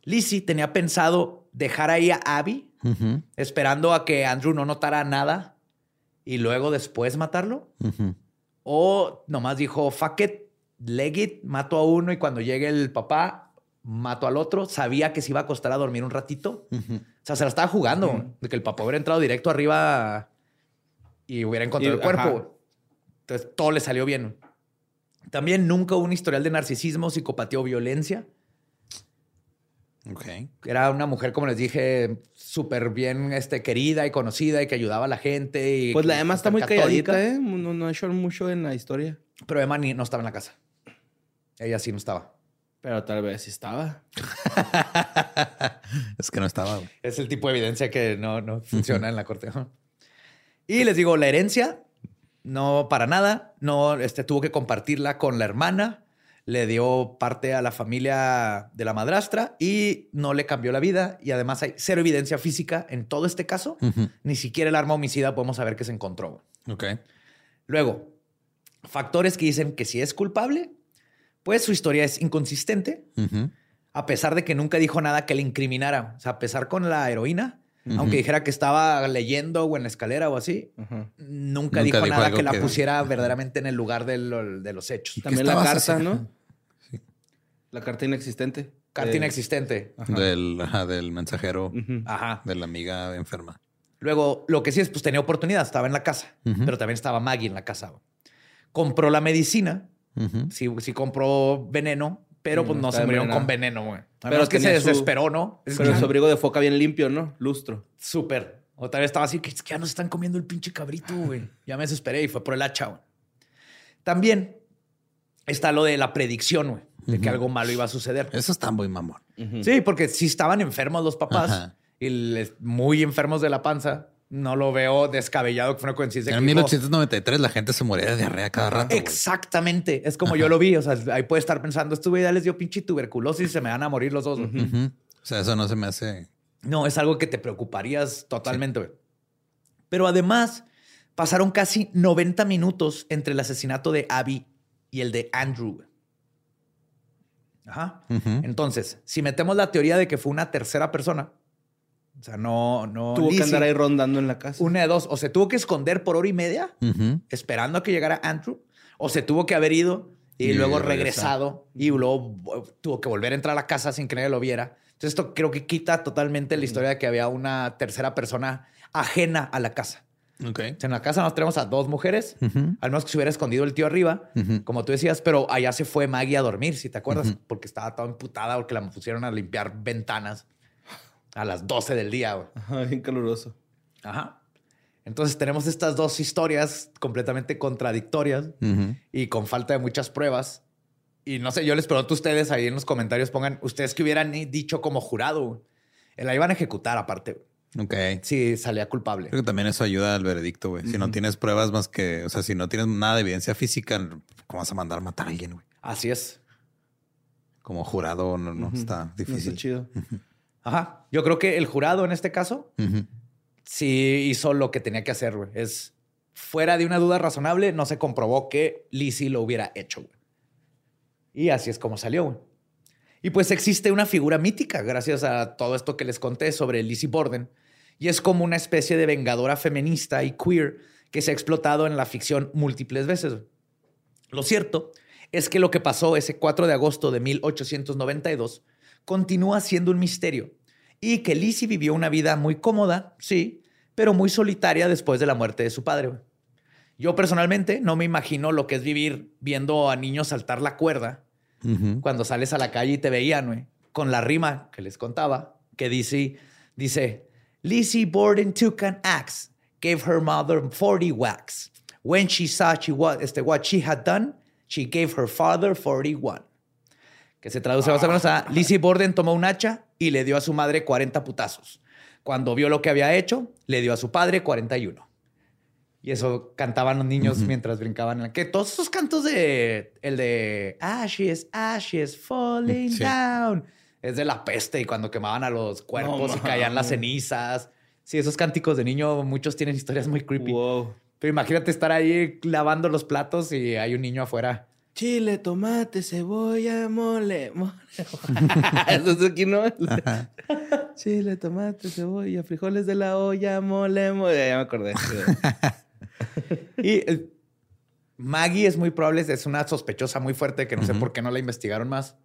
Lizzie tenía pensado dejar ahí a Abby, esperando a que Andrew no notara nada y luego después matarlo. Ujú. O nomás dijo, fuck it, leg it, mato a uno y cuando llegue el papá, mato al otro. Sabía que se iba a costar a dormir un ratito. O sea, se la estaba jugando, de que el papá hubiera entrado directo arriba y hubiera encontrado Y- el cuerpo. ajá. Entonces, todo le salió bien. También nunca hubo un historial de narcisismo, psicopatía o violencia. Ok. Era una mujer, como les dije, súper bien este, querida y conocida y que ayudaba a la gente. Y Pues la Emma está muy católica. calladita, ¿eh? No, no ha hecho mucho en la historia. Pero Emma ni- no estaba en la casa. Ella sí no estaba. Pero tal vez sí estaba. Es que no estaba, güey. Es el tipo de evidencia que no, no funciona en la corte. Y les digo, la herencia, no para nada. No, este, tuvo que compartirla con la hermana. Le dio parte a la familia de la madrastra y no le cambió la vida. Y además hay cero evidencia física en todo este caso. Ni siquiera el arma homicida podemos saber que se encontró. Ok. Luego, factores que dicen que si es culpable, pues su historia es inconsistente a pesar de que nunca dijo nada que le incriminara. O sea, a pesar con la heroína, aunque dijera que estaba leyendo o en la escalera o así, nunca, Nunca dijo, dijo nada que la que- pusiera verdaderamente en el lugar de, lo- de los hechos. También la carta, haciendo? ¿no? La carta inexistente. Carta Eh, inexistente. Ajá. Del, ajá, del mensajero. Ajá. de la amiga enferma. Luego, lo que sí es, pues tenía oportunidad, estaba en la casa, pero también estaba Maggie en la casa. Compró la medicina, Ujú. sí, sí compró veneno, pero pues Mm, no se murieron con veneno, güey. Pero Pero que se su- desesperó, ¿no? Es Pero que- su abrigo de foca bien limpio, ¿no? Lustro. Súper. Otra vez estaba así, que es que ya nos están comiendo el pinche cabrito, güey. Ya me desesperé y fue por el hacha, güey. También está lo de la predicción, güey, de que algo malo iba a suceder. Eso está muy mamón. Sí, porque si estaban enfermos los papás Ajá. y les- muy enfermos de la panza, no lo veo descabellado que fue una coincidencia. En que dijo, 1893 la gente se moría de diarrea cada rato. Exactamente. Es como yo lo vi. O sea, ahí puede estar pensando, este güey ya les dio pinche tuberculosis y se me van a morir los dos. güey". Ujú. O sea, eso no se me hace. No, es algo que te preocuparías totalmente. Pero además, pasaron casi 90 minutos entre el asesinato de Abby y el de Andrew. Ajá. Entonces, si metemos la teoría de que fue una tercera persona, o sea, no, no. Tuvo que andar ahí rondando en la casa. Una de dos, o se tuvo que esconder por hora y media esperando a que llegara Andrew, o se tuvo que haber ido y, Y luego regresado y luego vo- tuvo que volver a entrar a la casa sin que nadie lo viera. Entonces, esto creo que quita totalmente la historia de que había una tercera persona ajena a la casa. En la casa nos tenemos a dos mujeres, al menos que se hubiera escondido el tío arriba, como tú decías, pero allá se fue Maggie a dormir, si te acuerdas, porque estaba toda emputada porque la pusieron a limpiar ventanas a las 12 del día. güey. Ajá, bien caluroso. Ajá. Entonces tenemos estas dos historias completamente contradictorias y con falta de muchas pruebas. Y no sé, yo les pregunto a ustedes ahí en los comentarios, pongan ustedes que hubieran dicho como jurado. La iban a ejecutar aparte, Ok. si salía culpable. Creo que también eso ayuda al veredicto, güey. Si no tienes pruebas más que, o sea, si no tienes nada de evidencia física, ¿cómo vas a mandar a matar a alguien, güey? Así es. Como jurado no, no está No difícil. está chido. Ajá. Yo creo que el jurado en este caso sí hizo lo que tenía que hacer, güey. Es fuera de una duda razonable, no se comprobó que Lizzie lo hubiera hecho, güey. Y así es como salió, güey. Y pues existe una figura mítica gracias a todo esto que les conté sobre Lizzie Borden. Y es como una especie de vengadora feminista y queer que se ha explotado en la ficción múltiples veces. güey. Lo cierto es que lo que pasó ese 4 de agosto de 1892 continúa siendo un misterio y que Lizzie vivió una vida muy cómoda, sí, pero muy solitaria después de la muerte de su padre. Yo personalmente no me imagino lo que es vivir viendo a niños saltar la cuerda cuando sales a la calle y te veían, güey, con la rima que les contaba, que dice, dice, Lizzie Borden took an axe, gave her mother 40 whacks. When she saw she what, este, what she had done, she gave her father 41. Que se traduce más o menos a Lizzie Borden tomó un hacha y le dio a su madre 40 putazos. Cuando vio lo que había hecho, le dio a su padre 41. Y eso cantaban los niños mientras brincaban. en la- Que todos esos cantos de... El de... Ashes, ashes, falling Sí. down. Es de la peste y cuando quemaban a los cuerpos y caían las cenizas. Sí, esos cánticos de niño, muchos tienen historias muy creepy. Wow. Pero imagínate estar ahí lavando los platos y hay un niño afuera. Chile, tomate, cebolla, mole, mole. Eso es aquí, ¿no? Chile, tomate, cebolla, frijoles de la olla, mole, mole. Ya me acordé. Y eh, Maggie es muy probable, es una sospechosa muy fuerte que no sé por qué no la investigaron más.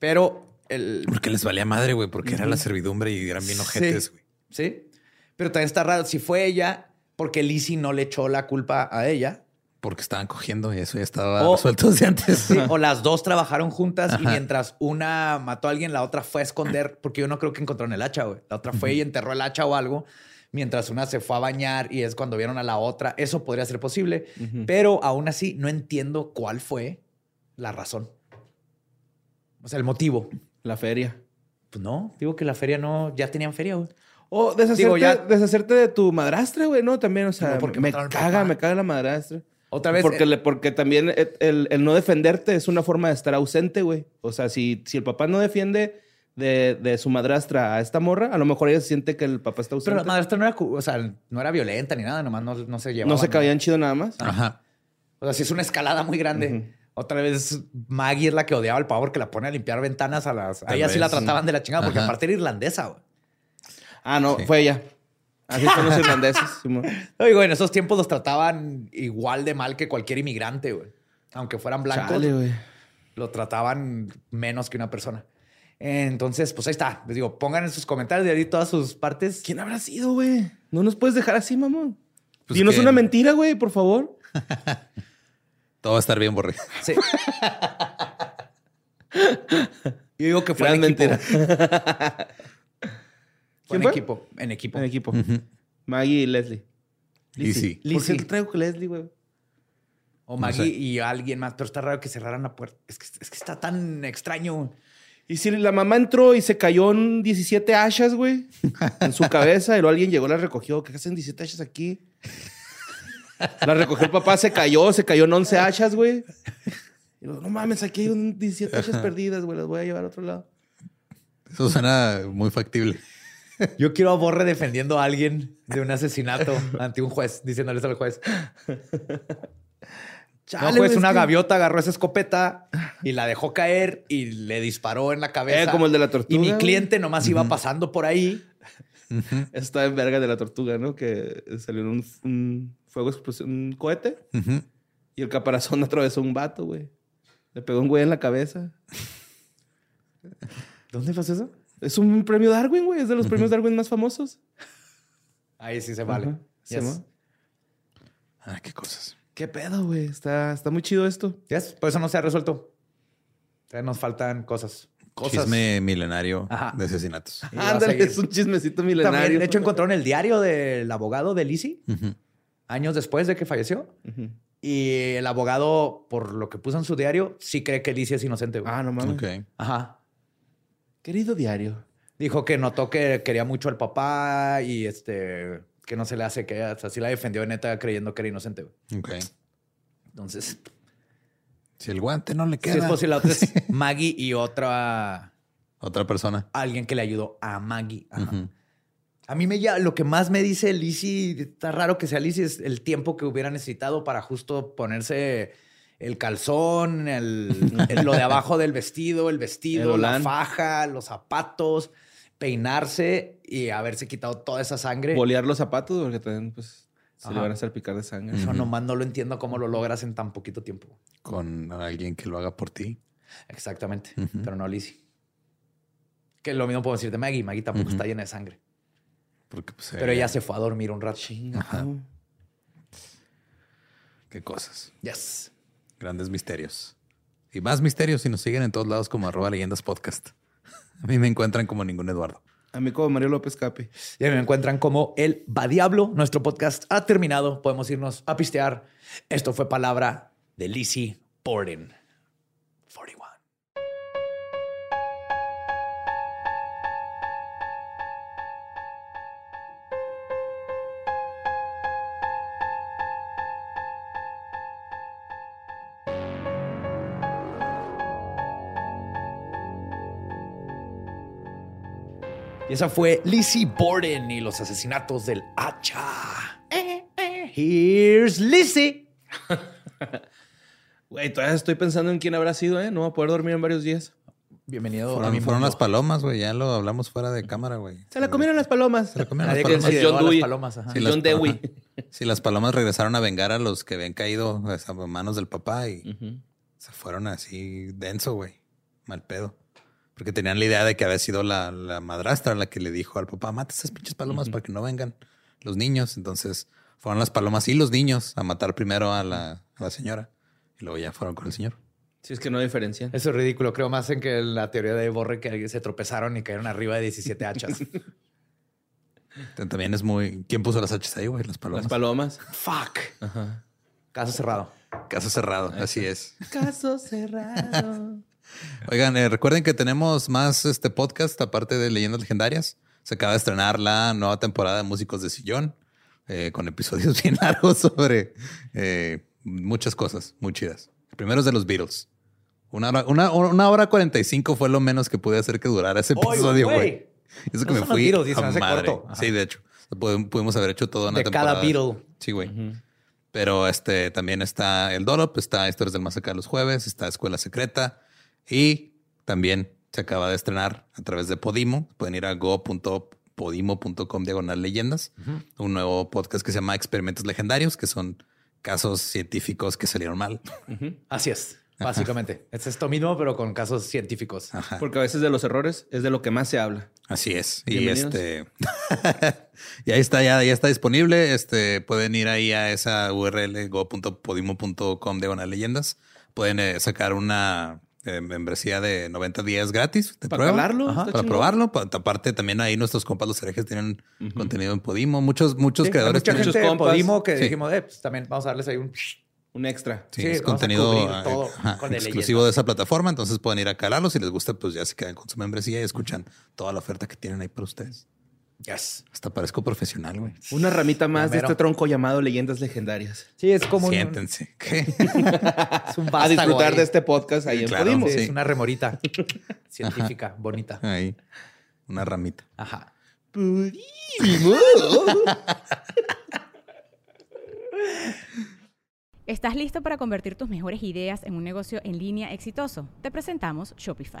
Pero el, Porque les valía madre, güey, porque era la servidumbre y eran bien Sí. ojetes, güey. Sí. Pero también está raro. Si fue ella, porque Lizzie no le echó la culpa a ella. Porque estaban cogiendo y eso ya estaba O- resuelto desde antes. Sí, o las dos trabajaron juntas y mientras una mató a alguien, la otra fue a esconder, porque yo no creo que encontraron el hacha, güey. La otra fue y enterró el hacha o algo, mientras una se fue a bañar y es cuando vieron a la otra. Eso podría ser posible, pero aún así no entiendo cuál fue la razón. O sea, el motivo. La feria. Pues no, digo que la feria no, ya tenían feria, güey. O deshacerte, Digo, ya- deshacerte de tu madrastra, güey, ¿no? También, o sea, No, porque me caga, me caga la madrastra. Otra vez. Porque, eh, le- porque también el, el- el no defenderte es una forma de estar ausente, güey. O sea, si, si el papá no defiende de, de su madrastra a esta morra, a lo mejor ella siente que el papá está ausente. pero la madrastra no era, o sea, no era violenta ni nada, nomás no, no se llevaba. no se caían chido nada más. Ajá. O sea, si es una escalada muy grande. Otra vez Maggie es la que odiaba al pavo porque la pone a limpiar ventanas a las. A ella sí la vez. trataban de la chingada porque Ajá. aparte era irlandesa, güey. Ah, no, Sí. fue ella. Así son los irlandeses. Simón. Oigo, en esos tiempos los trataban igual de mal que cualquier inmigrante, güey. Aunque fueran blancos, Chale, güey. lo trataban menos que una persona. Entonces, pues ahí está. Les digo, pongan en sus comentarios de ahí todas sus partes. ¿Quién habrá sido, güey? No nos puedes dejar así, mamón. Pues Dinos que- una mentira, güey, por favor. Todo va a estar bien, Borre. Sí. Yo digo que fue Gran en equipo. mentira. En equipo. En equipo. En equipo. Maggie y Leslie. Lizzie. ¿Por qué Lizzie. te traigo con Leslie, güey? O No Maggie sé. y alguien más. Pero está raro que cerraran la puerta. Es que, es que está tan extraño. Y si la mamá entró y se cayó en 17 hachas, güey, en su cabeza, y luego alguien llegó y la recogió. ¿Qué hacen 17 hachas aquí? La recogió el papá, se cayó, se cayó en 11 hachas, güey. Y luego, no mames, aquí hay un 17 hachas perdidas, güey, las voy a llevar a otro lado. Eso suena muy factible. Yo quiero a Borre defendiendo a alguien de un asesinato ante un juez, diciéndoles al juez. Chale, no, pues güey, una que- gaviota agarró esa escopeta y la dejó caer y le disparó en la cabeza. Eh, como el de la tortuga. Y mi cliente nomás iba pasando por ahí. Está en verga de la tortuga, ¿no? Que salió un, un fuego explosión, un cohete y el caparazón atravesó un vato, güey. Le pegó un güey en la cabeza. ¿Dónde pasó eso? Es un premio Darwin, güey. Es de los premios Darwin más famosos. Ahí sí se vale. Ah, qué cosas. ¿Qué pedo, güey? Está, está muy chido esto. Yes, Por eso no se ha resuelto. Todavía nos faltan cosas. Cosas. Chisme milenario Ajá. de asesinatos. Ándale, es un chismecito También, milenario. de hecho, encontraron el diario del abogado de Lizzie años después de que falleció. Y el abogado, por lo que puso en su diario, sí cree que Lizzie es inocente. güey. Ah, no mames. Ok. Ajá. Querido diario. Dijo que notó que quería mucho al papá y este que no se le hace que, o sea, sí la defendió de neta creyendo que era inocente. güey. Ok. Entonces, Si el guante no le si queda. es posible, la otra es Maggie y otra Otra persona. alguien que le ayudó a Maggie. Ajá. A mí me ya, lo que más me dice Lizzie, está raro que sea Lizzie, es el tiempo que hubiera necesitado para justo ponerse el calzón, el, el- lo de abajo del vestido, el vestido, El la faja, los zapatos, peinarse y haberse quitado toda esa sangre. Bolear los zapatos porque también, pues, se le van a salpicar de sangre. Eso nomás no lo entiendo cómo lo logras en tan poquito tiempo. Con alguien que lo haga por ti. Exactamente, pero no Lizzie. Que lo mismo puedo decir de Maggie. Maggie tampoco está llena de sangre. Porque pues, Pero ella se fue a dormir un rato. Ajá. Qué cosas. Yes. Grandes misterios. Y más misterios si nos siguen en todos lados como arroba leyendas podcast. A mí me encuentran como ningún Eduardo. A mí como Mario López Capi. Y ahí me encuentran como el Va Diablo. Nuestro podcast ha terminado. Podemos irnos a pistear. Esto fue palabra de Lizzie Borden. 41. Y esa fue Lizzie Borden y los asesinatos del hacha. Eh, eh, Here's Lizzie. Güey, todavía estoy pensando en quién habrá sido, ¿eh? No voy a poder dormir en varios días. Bienvenido a Fueron, mi fueron las palomas, güey. Ya lo hablamos fuera de cámara, güey. Se la comieron las palomas. Se la comieron las palomas. John a las Dewey. palomas. ajá. Sí, las John Dewey. Sí, las palomas regresaron a vengar a los que habían caído a manos del papá y se fueron así denso, güey. Mal pedo. Porque tenían la idea de que había sido la, la madrastra la que le dijo al papá, mata esas pinches palomas para que no vengan los niños. Entonces fueron las palomas y los niños a matar primero a la, a la señora. Y luego ya fueron con el señor. Sí, es que no hay diferencia. Eso es ridículo. Creo más en que la teoría de Borre que se tropezaron y cayeron arriba de 17 hachas. También es muy... ¿Quién puso las hachas ahí, güey? Las palomas. Las palomas. Fuck. Ajá. Caso cerrado. Caso cerrado, así es. Caso cerrado. Oigan, eh, recuerden que tenemos más este podcast aparte de Leyendas Legendarias. Se acaba de estrenar la nueva temporada de Músicos de Sillón eh, con episodios bien largos sobre eh, muchas cosas muy chidas. El primero es de los Beatles. Una hora, una, una hora 45 fue lo menos que pude hacer que durara ese episodio, güey. Eso que No me fui Beatles, y se a madre. Sí, de hecho. Pudimos, haber hecho toda una De temporada. cada Beatle. Sí, güey. Pero este también está el Dolop, está Historias del Más Acá los jueves, está Escuela Secreta y también se acaba de estrenar a través de Podimo. Pueden ir a go.podimo.com diagonal leyendas. Un nuevo podcast que se llama Experimentos Legendarios, que son casos científicos que salieron mal. Así es. Básicamente. Es esto mismo, pero con casos científicos. Ajá. Porque a veces de los errores es de lo que más se habla. Así es. Y este. y ahí está, ya, ya está disponible. Este pueden ir ahí a esa URL go.podimo.com diagonal leyendas. Pueden eh, sacar una eh, membresía de 90 días gratis de Para prueba. calarlo, Ajá, está para probarlo. Pa- Aparte, también ahí nuestros compas los herejes tienen contenido en Podimo. Muchos, muchos Sí, hay creadores mucha tienen. gente muchos compas. Podimo que Sí. dijimos, eh, pues también vamos a darles ahí un... Un extra. Sí, Sí, es contenido eh, todo ajá, exclusivo de esa plataforma. Entonces pueden ir a calarlo. Si les gusta, pues ya se quedan con su membresía y escuchan toda la oferta que tienen ahí para ustedes. Yes. Hasta parezco profesional, güey. Una ramita más de este tronco llamado Leyendas Legendarias. Sí, es como un, Siéntense. ¿Qué? es un A vástago disfrutar de este podcast ahí en Claro. Podimo. Sí, Sí. Es una remorita científica, bonita. Ahí. Una ramita. Ajá. ¿Estás listo para convertir tus mejores ideas en un negocio en línea exitoso? Te presentamos Shopify.